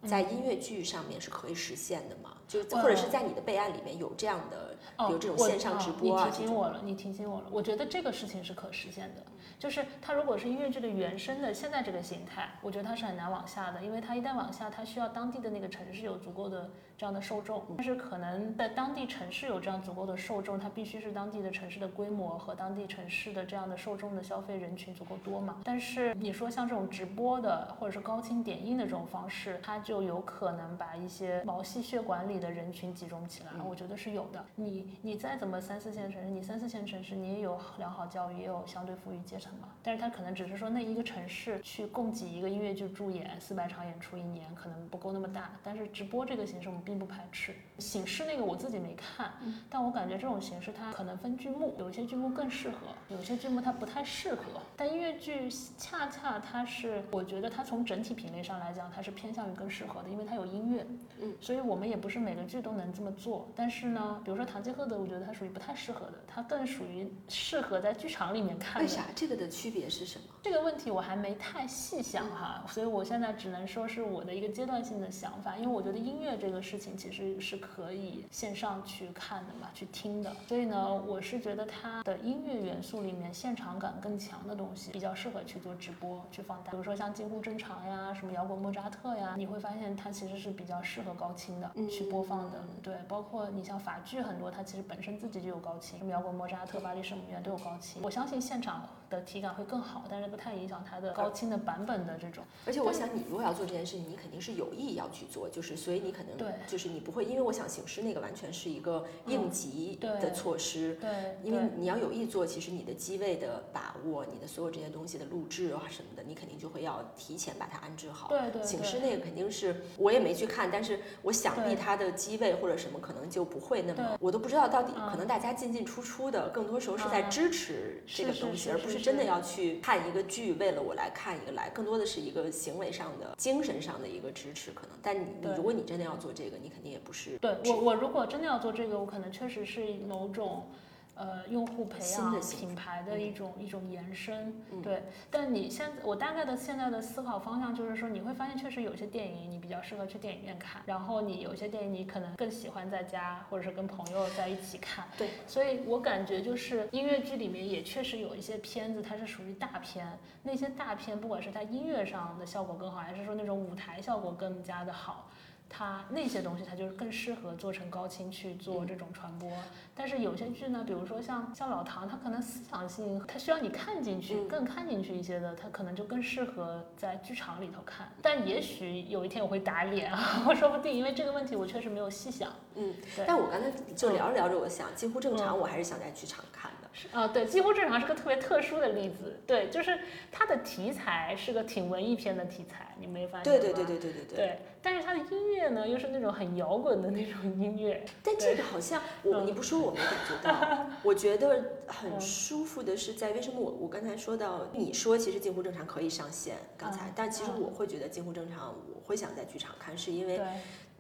在音乐剧上面是可以实现的吗？就或者是在你的备案里面有这样的，有这种线上直播啊？你提醒我了，你提醒我了，我觉得这个事情是可实现的。就是它如果是音乐剧的原生的现在这个形态，我觉得它是很难往下的，因为它一旦往下，它需要当地的那个城市有足够的这样的受众。但是可能在当地城市有这样足够的受众，它必须是当地的城市的规模和当地城市的这样的受众的消费人群足够多嘛？但是你说像这种直播的或者是高清点映的这种方式，它就有可能把一些毛细血管。里的人群集中起来，我觉得是有的。你你再怎么三四线城市，你三四线城市你也有良好教育，也有相对富裕阶层嘛。但是它可能只是说那一个城市去供给一个音乐剧驻演四百场演出一年可能不够那么大。但是直播这个形式我们并不排斥。醒狮那个我自己没看，但我感觉这种形式它可能分剧目，有一些剧目更适合，有些剧目它不太适合。但音乐剧恰恰它是，我觉得它从整体品类上来讲，它是偏向于更适合的，因为它有音乐。嗯，所以我们也不是每个剧都能这么做。但是呢，比如说《堂吉诃德》，我觉得它属于不太适合的，它更属于适合在剧场里面看。为啥？这个的区别是什么？这个问题我还没太细想哈，所以我现在只能说是我的一个阶段性的想法，因为我觉得音乐这个事情其实是可以线上去看的嘛，去听的。所以呢，我是觉得它的音乐元素里面现场感更强的东西，比较适合去做直播去放大。比如说像近乎正常呀，什么摇滚莫扎特呀，你会发现它其实是比较适合高清的去播放的。对，包括你像法剧很多，它其实本身自己就有高清，什么摇滚莫扎特、巴黎圣母院都有高清。我相信现场的体感会更好，但是不太影响它的高清的版本的这种。而且我想，你如果要做这件事情，你肯定是有意要去做，就是所以你可能对，就是你不会，因为我想醒狮那个完全是一个应急的措施，对，因为你要有意做，其实你的机位的把握，你的所有这些东西的录制啊什么的，你肯定就会要提前把它安置好。对对。醒狮那个肯定是我也没去看，但是我想必它的机位或者什么可能就不会那么，我都不知道到底可能大家进进出出的，更多时候是在支持这个东西，而不是真的要去看一个剧，为了我来看一个来，更多的是一个行为上的、精神上的一个支持可能。但你你如果你真的要做这个，你肯定也不是。对我我如果真的要做这个，我可能确实是某种。呃，用户培养品牌的一种一种延伸，对。但你现我大概的现在的思考方向就是说，你会发现确实有些电影你比较适合去电影院看，然后你有些电影你可能更喜欢在家或者是跟朋友在一起看。对。所以我感觉就是音乐剧里面也确实有一些片子，它是属于大片。那些大片不管是它音乐上的效果更好，还是说那种舞台效果更加的好。它那些东西，它就是更适合做成高清去做这种传播。但是有些剧呢，比如说像像老唐，他可能思想性，他需要你看进去，更看进去一些的，他可能就更适合在剧场里头看。但也许有一天我会打脸啊，我说不定，因为这个问题我确实没有细想。嗯，但我刚才就聊着聊着，我想几乎正常，我还是想在剧场看的。是啊，对，几乎正常是个特别特殊的例子。对，就是它的题材是个挺文艺片的题材，你没发现吗？对对对对对对对。对，但是它的音乐呢，又是那种很摇滚的那种音乐。但这个好像我你不说我没感觉到，我觉得很舒服的是在为什么我我刚才说到你说其实近乎正常可以上线，刚才，但其实我会觉得近乎正常，我会想在剧场看，是因为。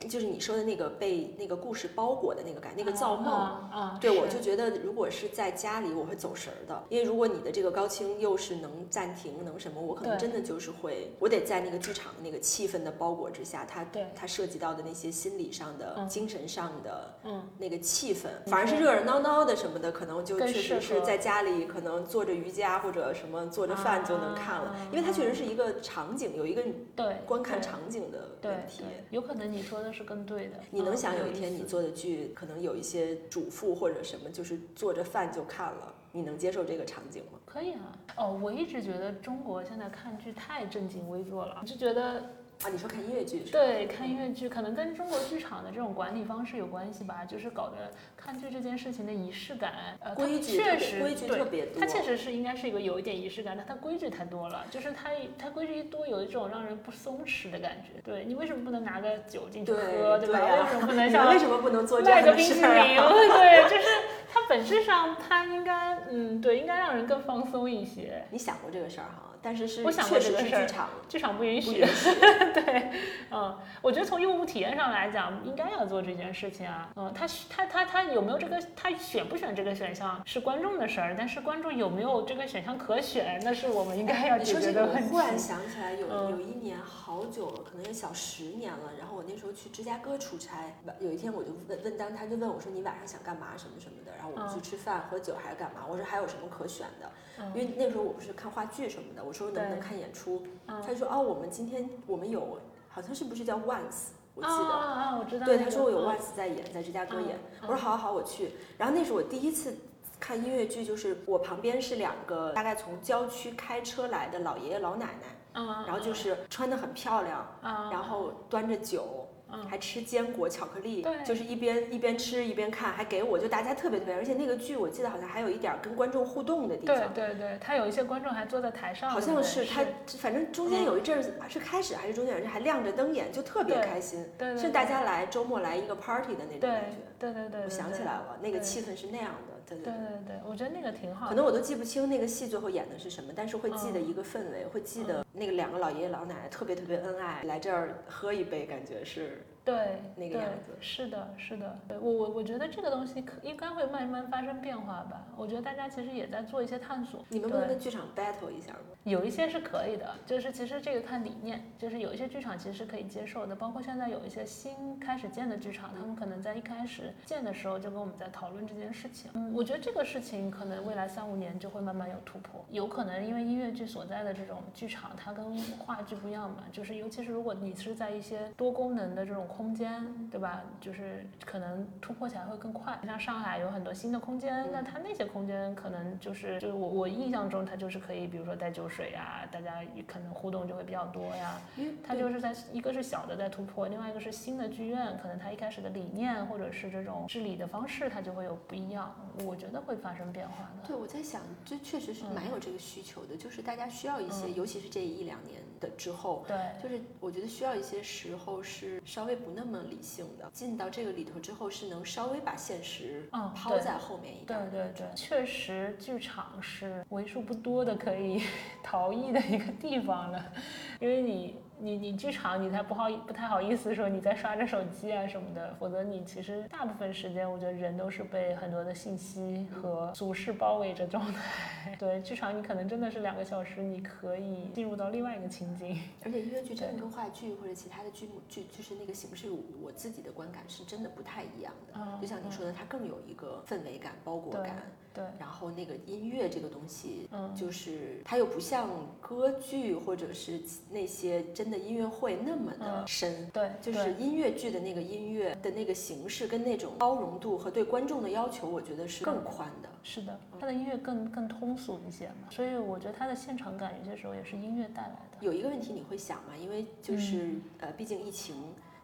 就是你说的那个被那个故事包裹的那个感，那个造梦，啊，对我就觉得如果是在家里，我会走神儿的，因为如果你的这个高清又是能暂停，能什么，我可能真的就是会，我得在那个剧场的那个气氛的包裹之下，它它涉及到的那些心理上的、精神上的，嗯，那个气氛，反而是热热闹闹的什么的，可能就确实是在家里可能做着瑜伽或者什么做着饭就能看了，因为它确实是一个场景，有一个对观看场景的问题，有可能你说的。是更对的。你能想有一天你做的剧，可能有一些主妇或者什么，就是做着饭就看了，你能接受这个场景吗？可以啊。哦，我一直觉得中国现在看剧太正襟危坐了，就觉得。啊，你说看音乐剧？对，看音乐剧可能跟中国剧场的这种管理方式有关系吧，就是搞得看剧这件事情的仪式感，呃，规矩确实规矩特别多。它确实是应该是一个有一点仪式感，但它规矩太多了，就是它它规矩一多，有一种让人不松弛的感觉。对你为什么不能拿个酒进去喝，对吧？为什么不能 像为什么不能做卖个冰淇淋？对，就是它本质上它应该，嗯，对，应该让人更放松一些。你想过这个事儿哈？但是是，我想过这个事儿，剧场不允许。对，嗯，我觉得从用户体验上来讲，应该要做这件事情啊。嗯，他他他他有没有这个，他选不选这个选项是观众的事儿，但是观众有没有这个选项可选，那是我们应该要解决的问题。我忽然想起来，有有一年好久了，可能有小十年了。然后我那时候去芝加哥出差，有一天我就问问当，他就问我说：“你晚上想干嘛？什么什么的？”然后我们去吃饭、喝酒还是干嘛？我说还有什么可选的？因为那时候我不是看话剧什么的，我说能不能看演出？他就说哦，我们今天我们有，好像是不是叫 Once？我记得啊，我知道。对，他说我有 Once 在演，在芝加哥演。我说好，好，好，我去。然后那是我第一次看音乐剧，就是我旁边是两个大概从郊区开车来的老爷爷老奶奶，然后就是穿的很漂亮，然后端着酒。还吃坚果巧克力，对，就是一边一边吃一边看，还给我就大家特别特别，而且那个剧我记得好像还有一点跟观众互动的地方，对对对，他有一些观众还坐在台上，好像是他，反正中间有一阵儿是开始还是中间还亮着灯眼，就特别开心，对，是大家来周末来一个 party 的那种感觉，对对对，我想起来了，那个气氛是那样的。对对对，我觉得那个挺好。可能我都记不清那个戏最后演的是什么，但是会记得一个氛围，会记得那个两个老爷爷老奶奶特别特别恩爱，来这儿喝一杯，感觉是。对，那个样子是的，是的。对我我我觉得这个东西可应该会慢慢发生变化吧。我觉得大家其实也在做一些探索。你们不能跟剧场 battle 一下吗？有一些是可以的，就是其实这个看理念，就是有一些剧场其实是可以接受的。包括现在有一些新开始建的剧场，他们可能在一开始建的时候就跟我们在讨论这件事情。嗯，我觉得这个事情可能未来三五年就会慢慢有突破。有可能因为音乐剧所在的这种剧场，它跟话剧不一样嘛，就是尤其是如果你是在一些多功能的这种空间。对吧？就是可能突破起来会更快。像上海有很多新的空间，那它那些空间可能就是就是我我印象中它就是可以，比如说带酒水呀，大家可能互动就会比较多呀。它就是在一个是小的在突破，另外一个是新的剧院，可能它一开始的理念或者是这种治理的方式，它就会有不一样。我觉得会发生变化的。对，我在想，这确实是蛮有这个需求的，就是大家需要一些，尤其是这一两年的之后，对，就是我觉得需要一些时候是稍微不那么理性。的进到这个里头之后，是能稍微把现实嗯抛在后面一点。对对对，确实，剧场是为数不多的可以 逃逸的一个地方了，因为你。你你剧场你才不好不太好意思说你在刷着手机啊什么的，否则你其实大部分时间我觉得人都是被很多的信息和俗世包围着状态。对，剧场你可能真的是两个小时，你可以进入到另外一个情景。而且音乐剧真的跟话剧或者其他的剧目剧就是那个形式，我自己的观感是真的不太一样的。就像你说的，它更有一个氛围感、包裹感。对，然后那个音乐这个东西，嗯，就是它又不像歌剧或者是那些真的音乐会那么的深，对，就是音乐剧的那个音乐的那个形式跟那种包容度和对观众的要求，我觉得是更宽的。是的，它的音乐更更通俗一些嘛，所以我觉得它的现场感有些时候也是音乐带来的。有一个问题你会想嘛，因为就是呃，毕竟疫情。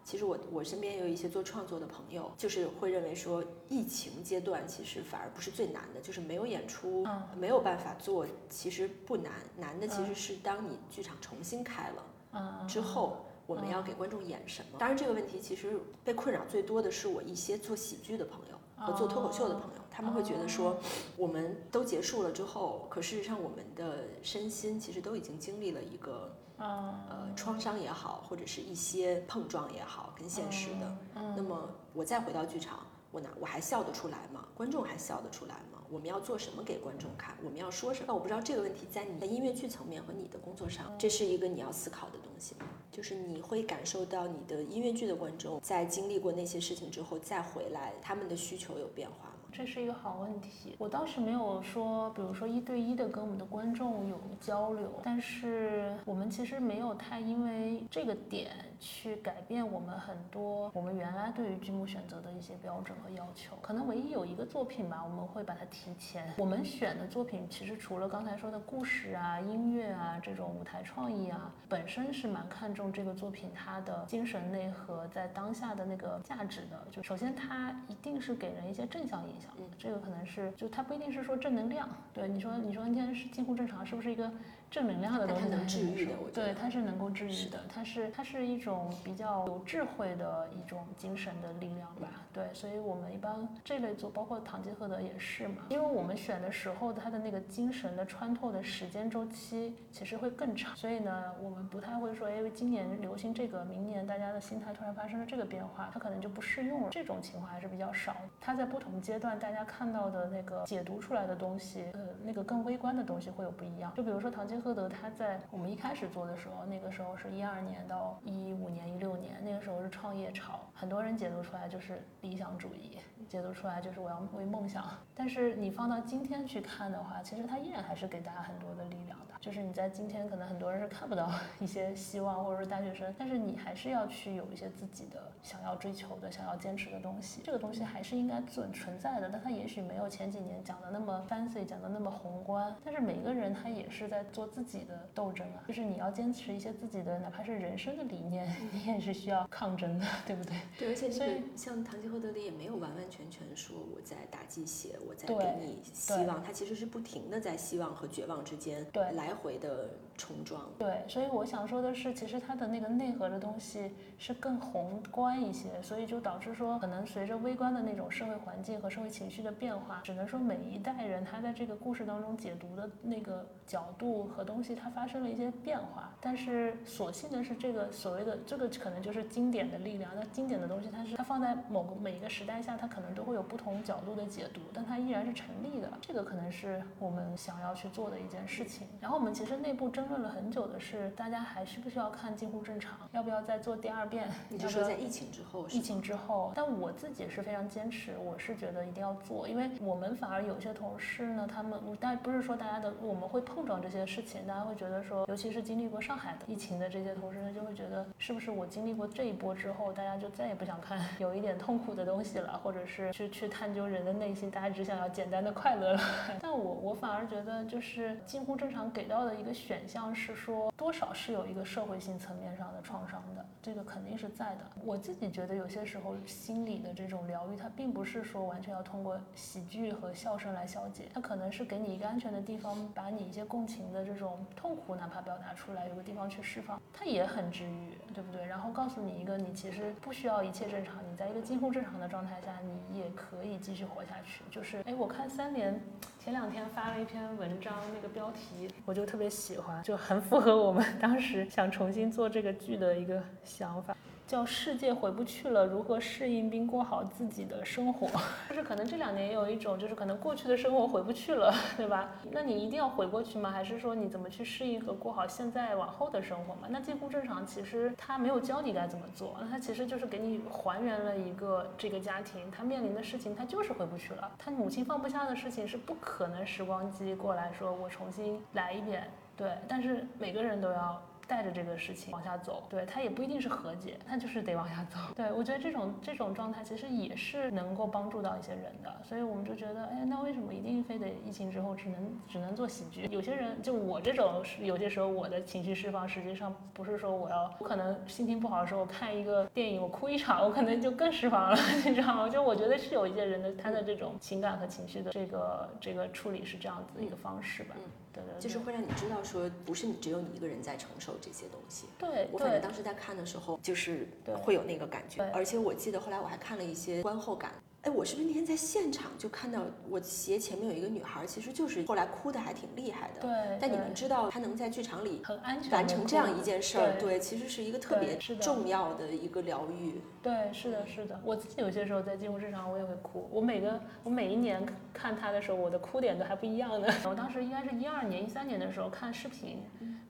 其实我我身边有一些做创作的朋友，就是会认为说，疫情阶段其实反而不是最难的，就是没有演出，没有办法做，其实不难，难的其实是当你剧场重新开了之后，我们要给观众演什么。当然这个问题其实被困扰最多的是我一些做喜剧的朋友和做脱口秀的朋友，他们会觉得说，我们都结束了之后，可事实上我们的身心其实都已经经历了一个。呃，创伤也好，或者是一些碰撞也好，跟现实的。那么我再回到剧场，我哪我还笑得出来吗？观众还笑得出来吗？我们要做什么给观众看？我们要说什么？那我不知道这个问题在你的音乐剧层面和你的工作上，这是一个你要思考的东西吗？就是你会感受到你的音乐剧的观众在经历过那些事情之后再回来，他们的需求有变化。这是一个好问题，我倒是没有说，比如说一对一的跟我们的观众有交流，但是我们其实没有太因为这个点去改变我们很多我们原来对于剧目选择的一些标准和要求。可能唯一有一个作品吧，我们会把它提前。我们选的作品其实除了刚才说的故事啊、音乐啊这种舞台创意啊，本身是蛮看重这个作品它的精神内核在当下的那个价值的。就首先它一定是给人一些正向影。嗯，这个可能是，就它不一定是说正能量。对，你说，你说今天是近乎正常，是不是一个？正能量的东西，能治愈的，对，它是能够治愈的，它是它是一种比较有智慧的一种精神的力量吧，对，所以我们一般这类组，包括唐吉诃德也是嘛，因为我们选的时候，它的那个精神的穿透的时间周期其实会更长，所以呢，我们不太会说，因为今年流行这个，明年大家的心态突然发生了这个变化，它可能就不适用了，这种情况还是比较少。它在不同阶段，大家看到的那个解读出来的东西，呃，那个更微观的东西会有不一样，就比如说唐吉。赫德他在我们一开始做的时候，那个时候是一二年到一五年、一六年，那个时候是创业潮，很多人解读出来就是理想主义，解读出来就是我要为梦想。但是你放到今天去看的话，其实他依然还是给大家很多的力量。就是你在今天可能很多人是看不到 一些希望，或者说大学生，但是你还是要去有一些自己的想要追求的、想要坚持的东西。这个东西还是应该存存在的，但它也许没有前几年讲的那么 fancy，讲的那么宏观。但是每个人他也是在做自己的斗争啊，就是你要坚持一些自己的，哪怕是人生的理念，你也是需要抗争的，对不对？对，而且这个像唐吉诃德里也没有完完全全说我在打鸡血，我在给你希望，他其实是不停的在希望和绝望之间对来来回的冲撞。对，所以我想说的是，其实它的那个内核的东西是更宏观一些，所以就导致说，可能随着微观的那种社会环境和社会情绪的变化，只能说每一代人他在这个故事当中解读的那个角度和东西，它发生了一些变化。但是所幸的是，这个所谓的这个可能就是经典的力量。那经典的东西，它是它放在某个每一个时代下，它可能都会有不同角度的解读，但它依然是成立的。这个可能是我们想要去做的一件事情。然后我们其实内部争论了很久的是，大家还需不需要看近乎正常？要不要再做第二遍？你就说在疫情之后，疫情之后。但我自己是非常坚持，我是觉得一定要做，因为我们反而有些同事呢，他们但不是说大家的我们会碰撞这些事情，大家会觉得说，尤其是经历过上海的疫情的这些同事呢，就会觉得是不是我经历过这一波之后，大家就再也不想看 有一点痛苦的东西了，或者是去去探究人的内心，大家只想要简单的快乐了。但我我反而觉得，就是近乎正常给到的一个选项是说，多少是有一个社会性层面上的创伤的，这个肯定是在的。我自己觉得有些时候心理的这种疗愈，它并不是说完全要通过喜剧和笑声来消解，它可能是给你一个安全的地方，把你一些共情的这种痛苦哪怕表达出来，有个地方去释放，它也很治愈，对不对？然后告诉你一个，你其实不需要一切正常，你在一个近乎正常的状态下，你也可以继续活下去。就是，哎，我看三联前两天发了一篇文章，那个标题我就特别喜欢，就很符合我们当时想重新做这个剧的一个想法。叫世界回不去了，如何适应并过好自己的生活？就是可能这两年也有一种，就是可能过去的生活回不去了，对吧？那你一定要回过去吗？还是说你怎么去适应和过好现在往后的生活嘛？那近乎正常，其实他没有教你该怎么做，那他其实就是给你还原了一个这个家庭他面临的事情，他就是回不去了。他母亲放不下的事情是不可能时光机过来说我重新来一遍，对。但是每个人都要。带着这个事情往下走，对他也不一定是和解，他就是得往下走。对我觉得这种这种状态其实也是能够帮助到一些人的，所以我们就觉得，哎，那为什么一定非得疫情之后只能只能做喜剧？有些人就我这种，有些时候我的情绪释放实际上不是说我要，我可能心情不好的时候我看一个电影，我哭一场，我可能就更释放了，你知道吗？就我觉得是有一些人的他的这种情感和情绪的这个这个处理是这样子的一个方式吧。对对，就是会让你知道说，不是你只有你一个人在承受这些东西。对，我反正当时在看的时候，就是会有那个感觉。而且我记得后来我还看了一些观后感。哎，我是不是那天在现场就看到我鞋前面有一个女孩，其实就是后来哭的还挺厉害的。对。但你们知道，她能在剧场里很安全完成这样一件事儿，对，其实是一个特别重要的一个疗愈。对，是的，是的。我自己有些时候在进入日常，我也会哭。我每个我每一年看她的时候，我的哭点都还不一样呢。我当时应该是一二年、一三年的时候看视频，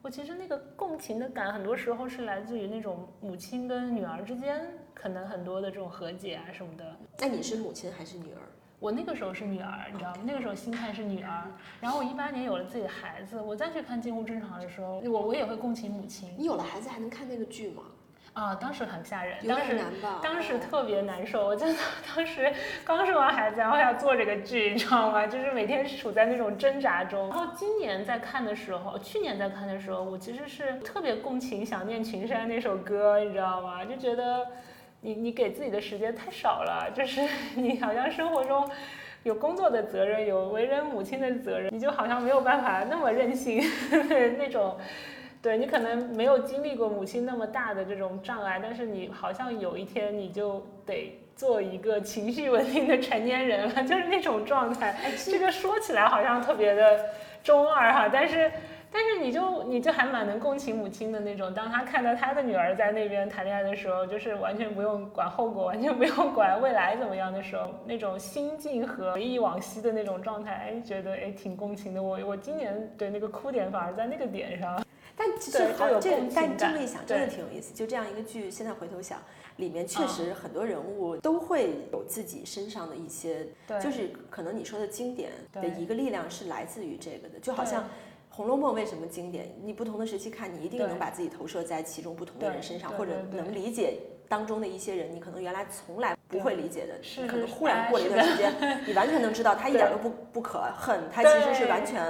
我其实那个共情的感，很多时候是来自于那种母亲跟女儿之间。可能很多的这种和解啊什么的。那你是母亲还是女儿？我那个时候是女儿，你知道吗？那个时候心态是女儿。然后我一八年有了自己的孩子，我再去看近乎正常的时候，我我也会共情母亲。你有了孩子还能看那个剧吗？啊，当时很吓人，当时当时特别难受。我真的当时刚生完孩子，然后要做这个剧，你知道吗？就是每天处在那种挣扎中。然后今年在看的时候，去年在看的时候，我其实是特别共情《想念群山》那首歌，你知道吗？就觉得。你你给自己的时间太少了，就是 你好像生活中有工作的责任，有为人母亲的责任，你就好像没有办法那么任性，那种，对你可能没有经历过母亲那么大的这种障碍，但是你好像有一天你就得做一个情绪稳定的成年人了，就是那种状态。这个说起来好像特别的中二哈，但是。但是你就你就还蛮能共情母亲的那种，当他看到他的女儿在那边谈恋爱的时候，就是完全不用管后果，完全不用管未来怎么样的时候，那种心境和回忆往昔的那种状态，哎，觉得哎挺共情的。我我今年对那个哭点反而在那个点上，但其实好有这，但这么一想真的挺有意思。就这样一个剧，现在回头想，里面确实很多人物都会有自己身上的一些，就是可能你说的经典的一个力量是来自于这个的，就好像。《红楼梦》为什么经典？你不同的时期看，你一定能把自己投射在其中不同的人身上，或者能理解当中的一些人，你可能原来从来不会理解的，是可能忽然过了一段时间，你完全能知道他一点都不不可恨，他其实是完全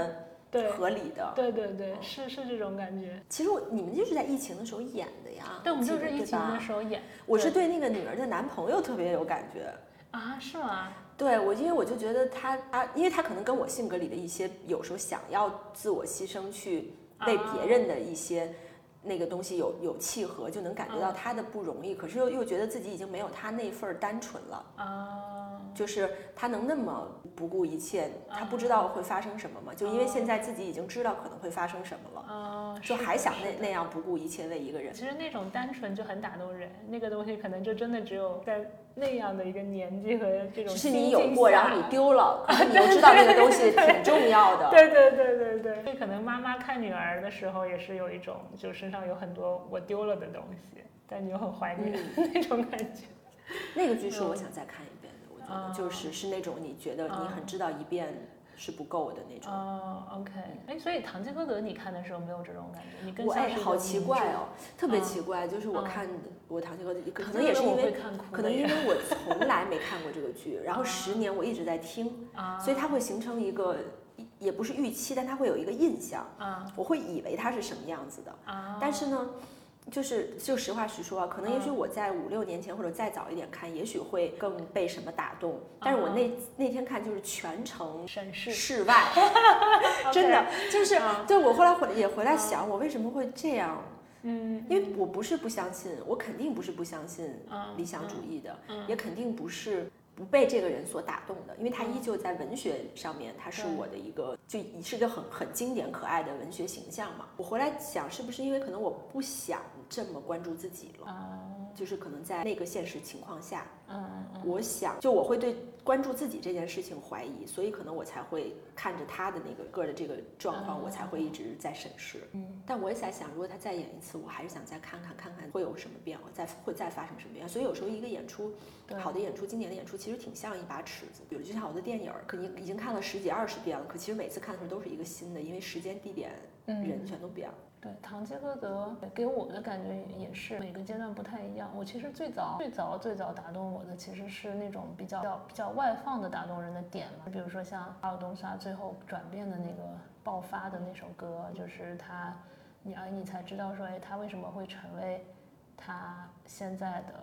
合理的。对对对，是是这种感觉。其实你们就是在疫情的时候演的呀？对，我们就是疫情的时候演。我是对那个女儿的男朋友特别有感觉啊？是吗？对我，因为我就觉得他他，因为他可能跟我性格里的一些有时候想要自我牺牲去为别人的一些那个东西有有契合，就能感觉到他的不容易，可是又又觉得自己已经没有他那份单纯了。啊，就是他能那么不顾一切，他不知道会发生什么嘛？就因为现在自己已经知道可能会发生什么了啊，就还想那那样不顾一切为一个人。其实那种单纯就很打动人，那个东西可能就真的只有在。那样的一个年纪和这种，是你有过，然后你丢了，你又知道那个东西挺重要的。对对对对对，所以可能妈妈看女儿的时候，也是有一种，就身上有很多我丢了的东西，但你又很怀念 那种感觉。那个剧是我想再看一遍就是是那种你觉得你很知道一遍。是不够的那种。哦，OK，哎，所以《堂吉诃德》你看的时候没有这种感觉？你跟我哎，好奇怪。哦，特别奇怪，就是我看。我《堂吉诃德》，可能也是因为可能因为我 从来没看过这个剧，然后十年我一直在听，所以它会形成一个也不是预期，但它会有一个印象，我会以为它是什么样子的，但是呢。就是就实话实说啊，可能也许我在五六年前或者再早一点看，也许会更被什么打动。但是我那那天看就是全程审视室外，真的 就是对我后来回也回来想，我为什么会这样？嗯，因为我不是不相信，我肯定不是不相信理想主义的，也肯定不是。不被这个人所打动的，因为他依旧在文学上面，他是我的一个，就是一个很很经典可爱的文学形象嘛。我回来想，是不是因为可能我不想这么关注自己了，就是可能在那个现实情况下。嗯，我想就我会对关注自己这件事情怀疑，所以可能我才会看着他的那个个的这个状况，我才会一直在审视。嗯，但我也在想，如果他再演一次，我还是想再看看看看会有什么变化，再会再发生什么变化。所以有时候一个演出，好的演出、经典的演出，其实挺像一把尺子。比如就像我的电影，可能已经看了十几二十遍了，可其实每次看的时候都是一个新的，因为时间、地点、人全都变了。对，堂吉诃德给我的感觉也是每个阶段不太一样。我其实最早最早最早打动我的其实是那种比较比较外放的打动人的点嘛，比如说像阿尔东萨最后转变的那个爆发的那首歌，就是他，你而你才知道说，哎，他为什么会成为他现在的。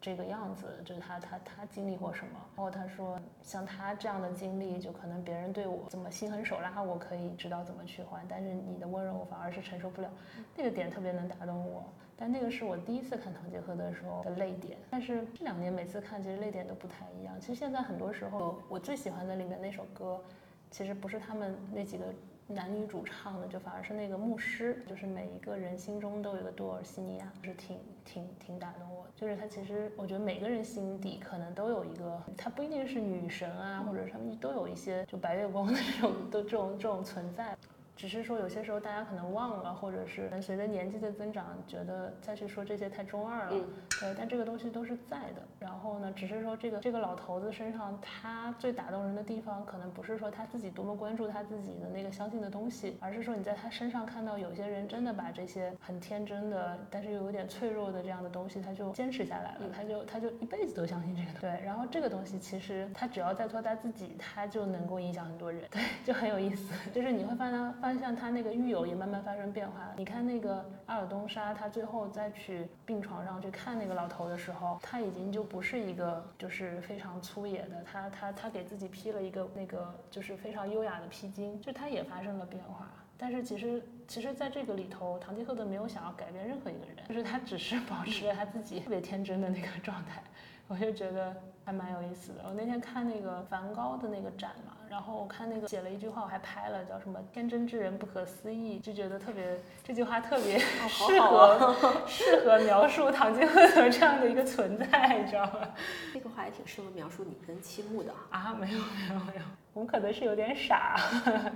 这个样子就是他他他经历过什么，然后他说像他这样的经历，就可能别人对我怎么心狠手辣，我可以知道怎么去还，但是你的温柔我反而是承受不了，那个点特别能打动我。但那个是我第一次看《唐吉诃德》的时候的泪点，但是这两年每次看其实泪点都不太一样。其实现在很多时候我最喜欢的里面那首歌，其实不是他们那几个。男女主唱的就反而是那个牧师，就是每一个人心中都有一个多尔西尼亚，是挺挺挺打动我。就是他其实，我觉得每个人心底可能都有一个，他不一定是女神啊，或者什么都有一些就白月光的这种都这种这种存在。只是说有些时候大家可能忘了，或者是随着年纪的增长，觉得再去说这些太中二了。嗯。对，但这个东西都是在的。然后呢，只是说这个这个老头子身上，他最打动人的地方，可能不是说他自己多么关注他自己的那个相信的东西，而是说你在他身上看到有些人真的把这些很天真的，但是又有点脆弱的这样的东西，他就坚持下来了。他就他就一辈子都相信这个。对。然后这个东西其实他只要在做他自己，他就能够影响很多人。对，就很有意思。就是你会发现发。像他那个狱友也慢慢发生变化。你看那个阿尔东沙，他最后再去病床上去看那个老头的时候，他已经就不是一个就是非常粗野的，他他他给自己披了一个那个就是非常优雅的披巾，就他也发生了变化。但是其实其实在这个里头，唐吉诃德没有想要改变任何一个人，就是他只是保持了他自己特别天真的那个状态。我就觉得还蛮有意思的。我那天看那个梵高的那个展嘛。然后我看那个写了一句话，我还拍了，叫什么“天真之人不可思议”，就觉得特别这句话特别 适合 适合描述唐吉诃德这样的一个存在，你知道吗？这个话也挺适合描述你跟七木的啊！没有没有没有，我们可能是有点傻，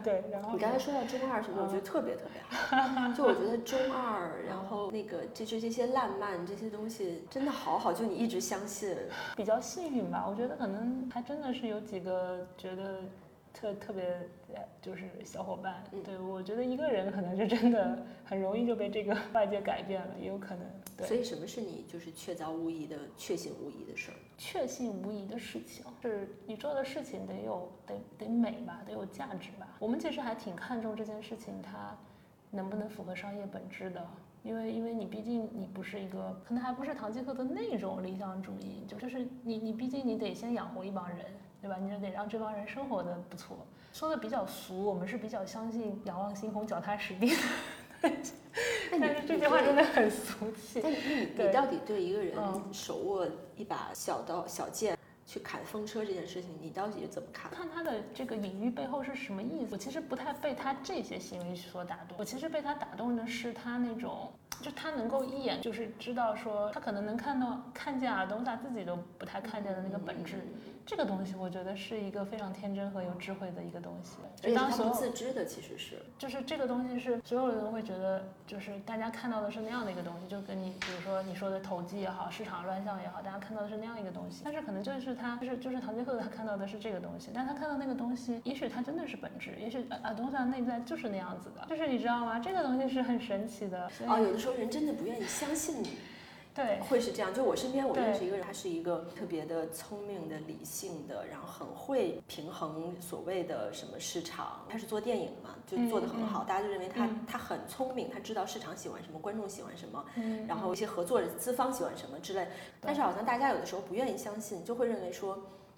对。然后你刚才说到中二什么，我觉得特别特别好。就我觉得中二，然后那个就是这些烂漫这些东西真的好好，就你一直相信。比较幸运吧，我觉得可能还真的是有几个觉得。特特别就是小伙伴。对我觉得一个人可能是真的很容易就被这个 外界改变了，也有可能。对所以什么是你就是确凿无疑的、确信无疑的事儿？确信无疑的事情是你做的事情得有得得美吧，得有价值吧。我们其实还挺看重这件事情它能不能符合商业本质的。因为，因为你毕竟你不是一个，可能还不是唐吉诃德那种理想主义，就就是你你毕竟你得先养活一帮人，对吧？你就得让这帮人生活的不错。说的比较俗，我们是比较相信仰望星空，脚踏实地的。但是这句话真的很俗气。那你你到底对一个人手握一把小刀小剑？去砍风车这件事情，你到底怎么看？看他的这个隐喻背后是什么意思？我其实不太被他这些行为所打动。我其实被他打动的是他那种，就他能够一眼就是知道说，他可能能看到看见尔东萨自己都不太看见的那个本质。这个东西我觉得是一个非常天真和有智慧的一个东西，就当他不自知的其实是，就是这个东西是所有人都会觉得，就是大家看到的是那样的一个东西，就跟你比如说你说的投机也好，市场乱象也好，大家看到的是那样一个东西，但是可能就是他就是就是唐吉诃德他看到的是这个东西，但他看到那个东西，也许他真的是本质，也许尔东萨内在就是那样子的，就是你知道吗？这个东西是很神奇的。哦，有的时候人真的不愿意相信你。对，会是这样。就我身边，我认识一个人，他是一个特别的聪明的、理性的，然后很会平衡所谓的什么市场。他是做电影嘛，就做得很好，大家就认为他他很聪明，他知道市场喜欢什么，观众喜欢什么，然后一些合作的资方喜欢什么之类。但是好像大家有的时候不愿意相信，就会认为说。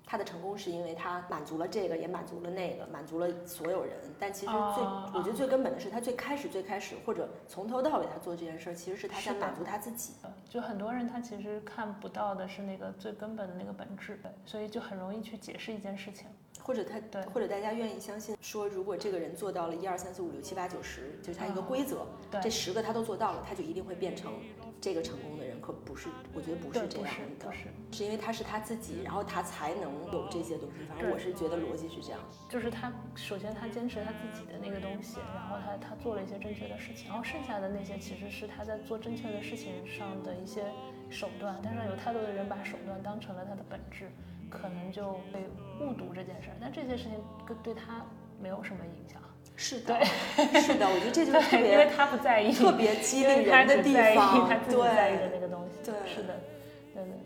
他的成功是因为他满足了这个，也满足了那个，满足了所有人。但其实最，我觉得最根本的是他最开始最开始，或者从头到尾他做这件事儿，其实是他在满足他自己。就很多人他其实看不到的是那个最根本的那个本质，所以就很容易去解释一件事情。或者他，或者大家愿意相信说，如果这个人做到了一二三四五六七八九十，就是他一个规则，这十个他都做到了，他就一定会变成这个成功的人。可不是，我觉得不是这样的，是因为他是他自己，然后他才能有这些东西。反正我是觉得逻辑是这样，就是他首先他坚持他自己的那个东西，然后他他做了一些正确的事情，然后剩下的那些其实是他在做正确的事情上的一些手段。但是有太多的人把手段当成了他的本质。可能就会误读这件事儿，但这些事情跟对他没有什么影响。是的，是的，我觉得这就是特别，因为他不在意，特别激励人的地方，他自己在意的那个东西。对，是的，对对对。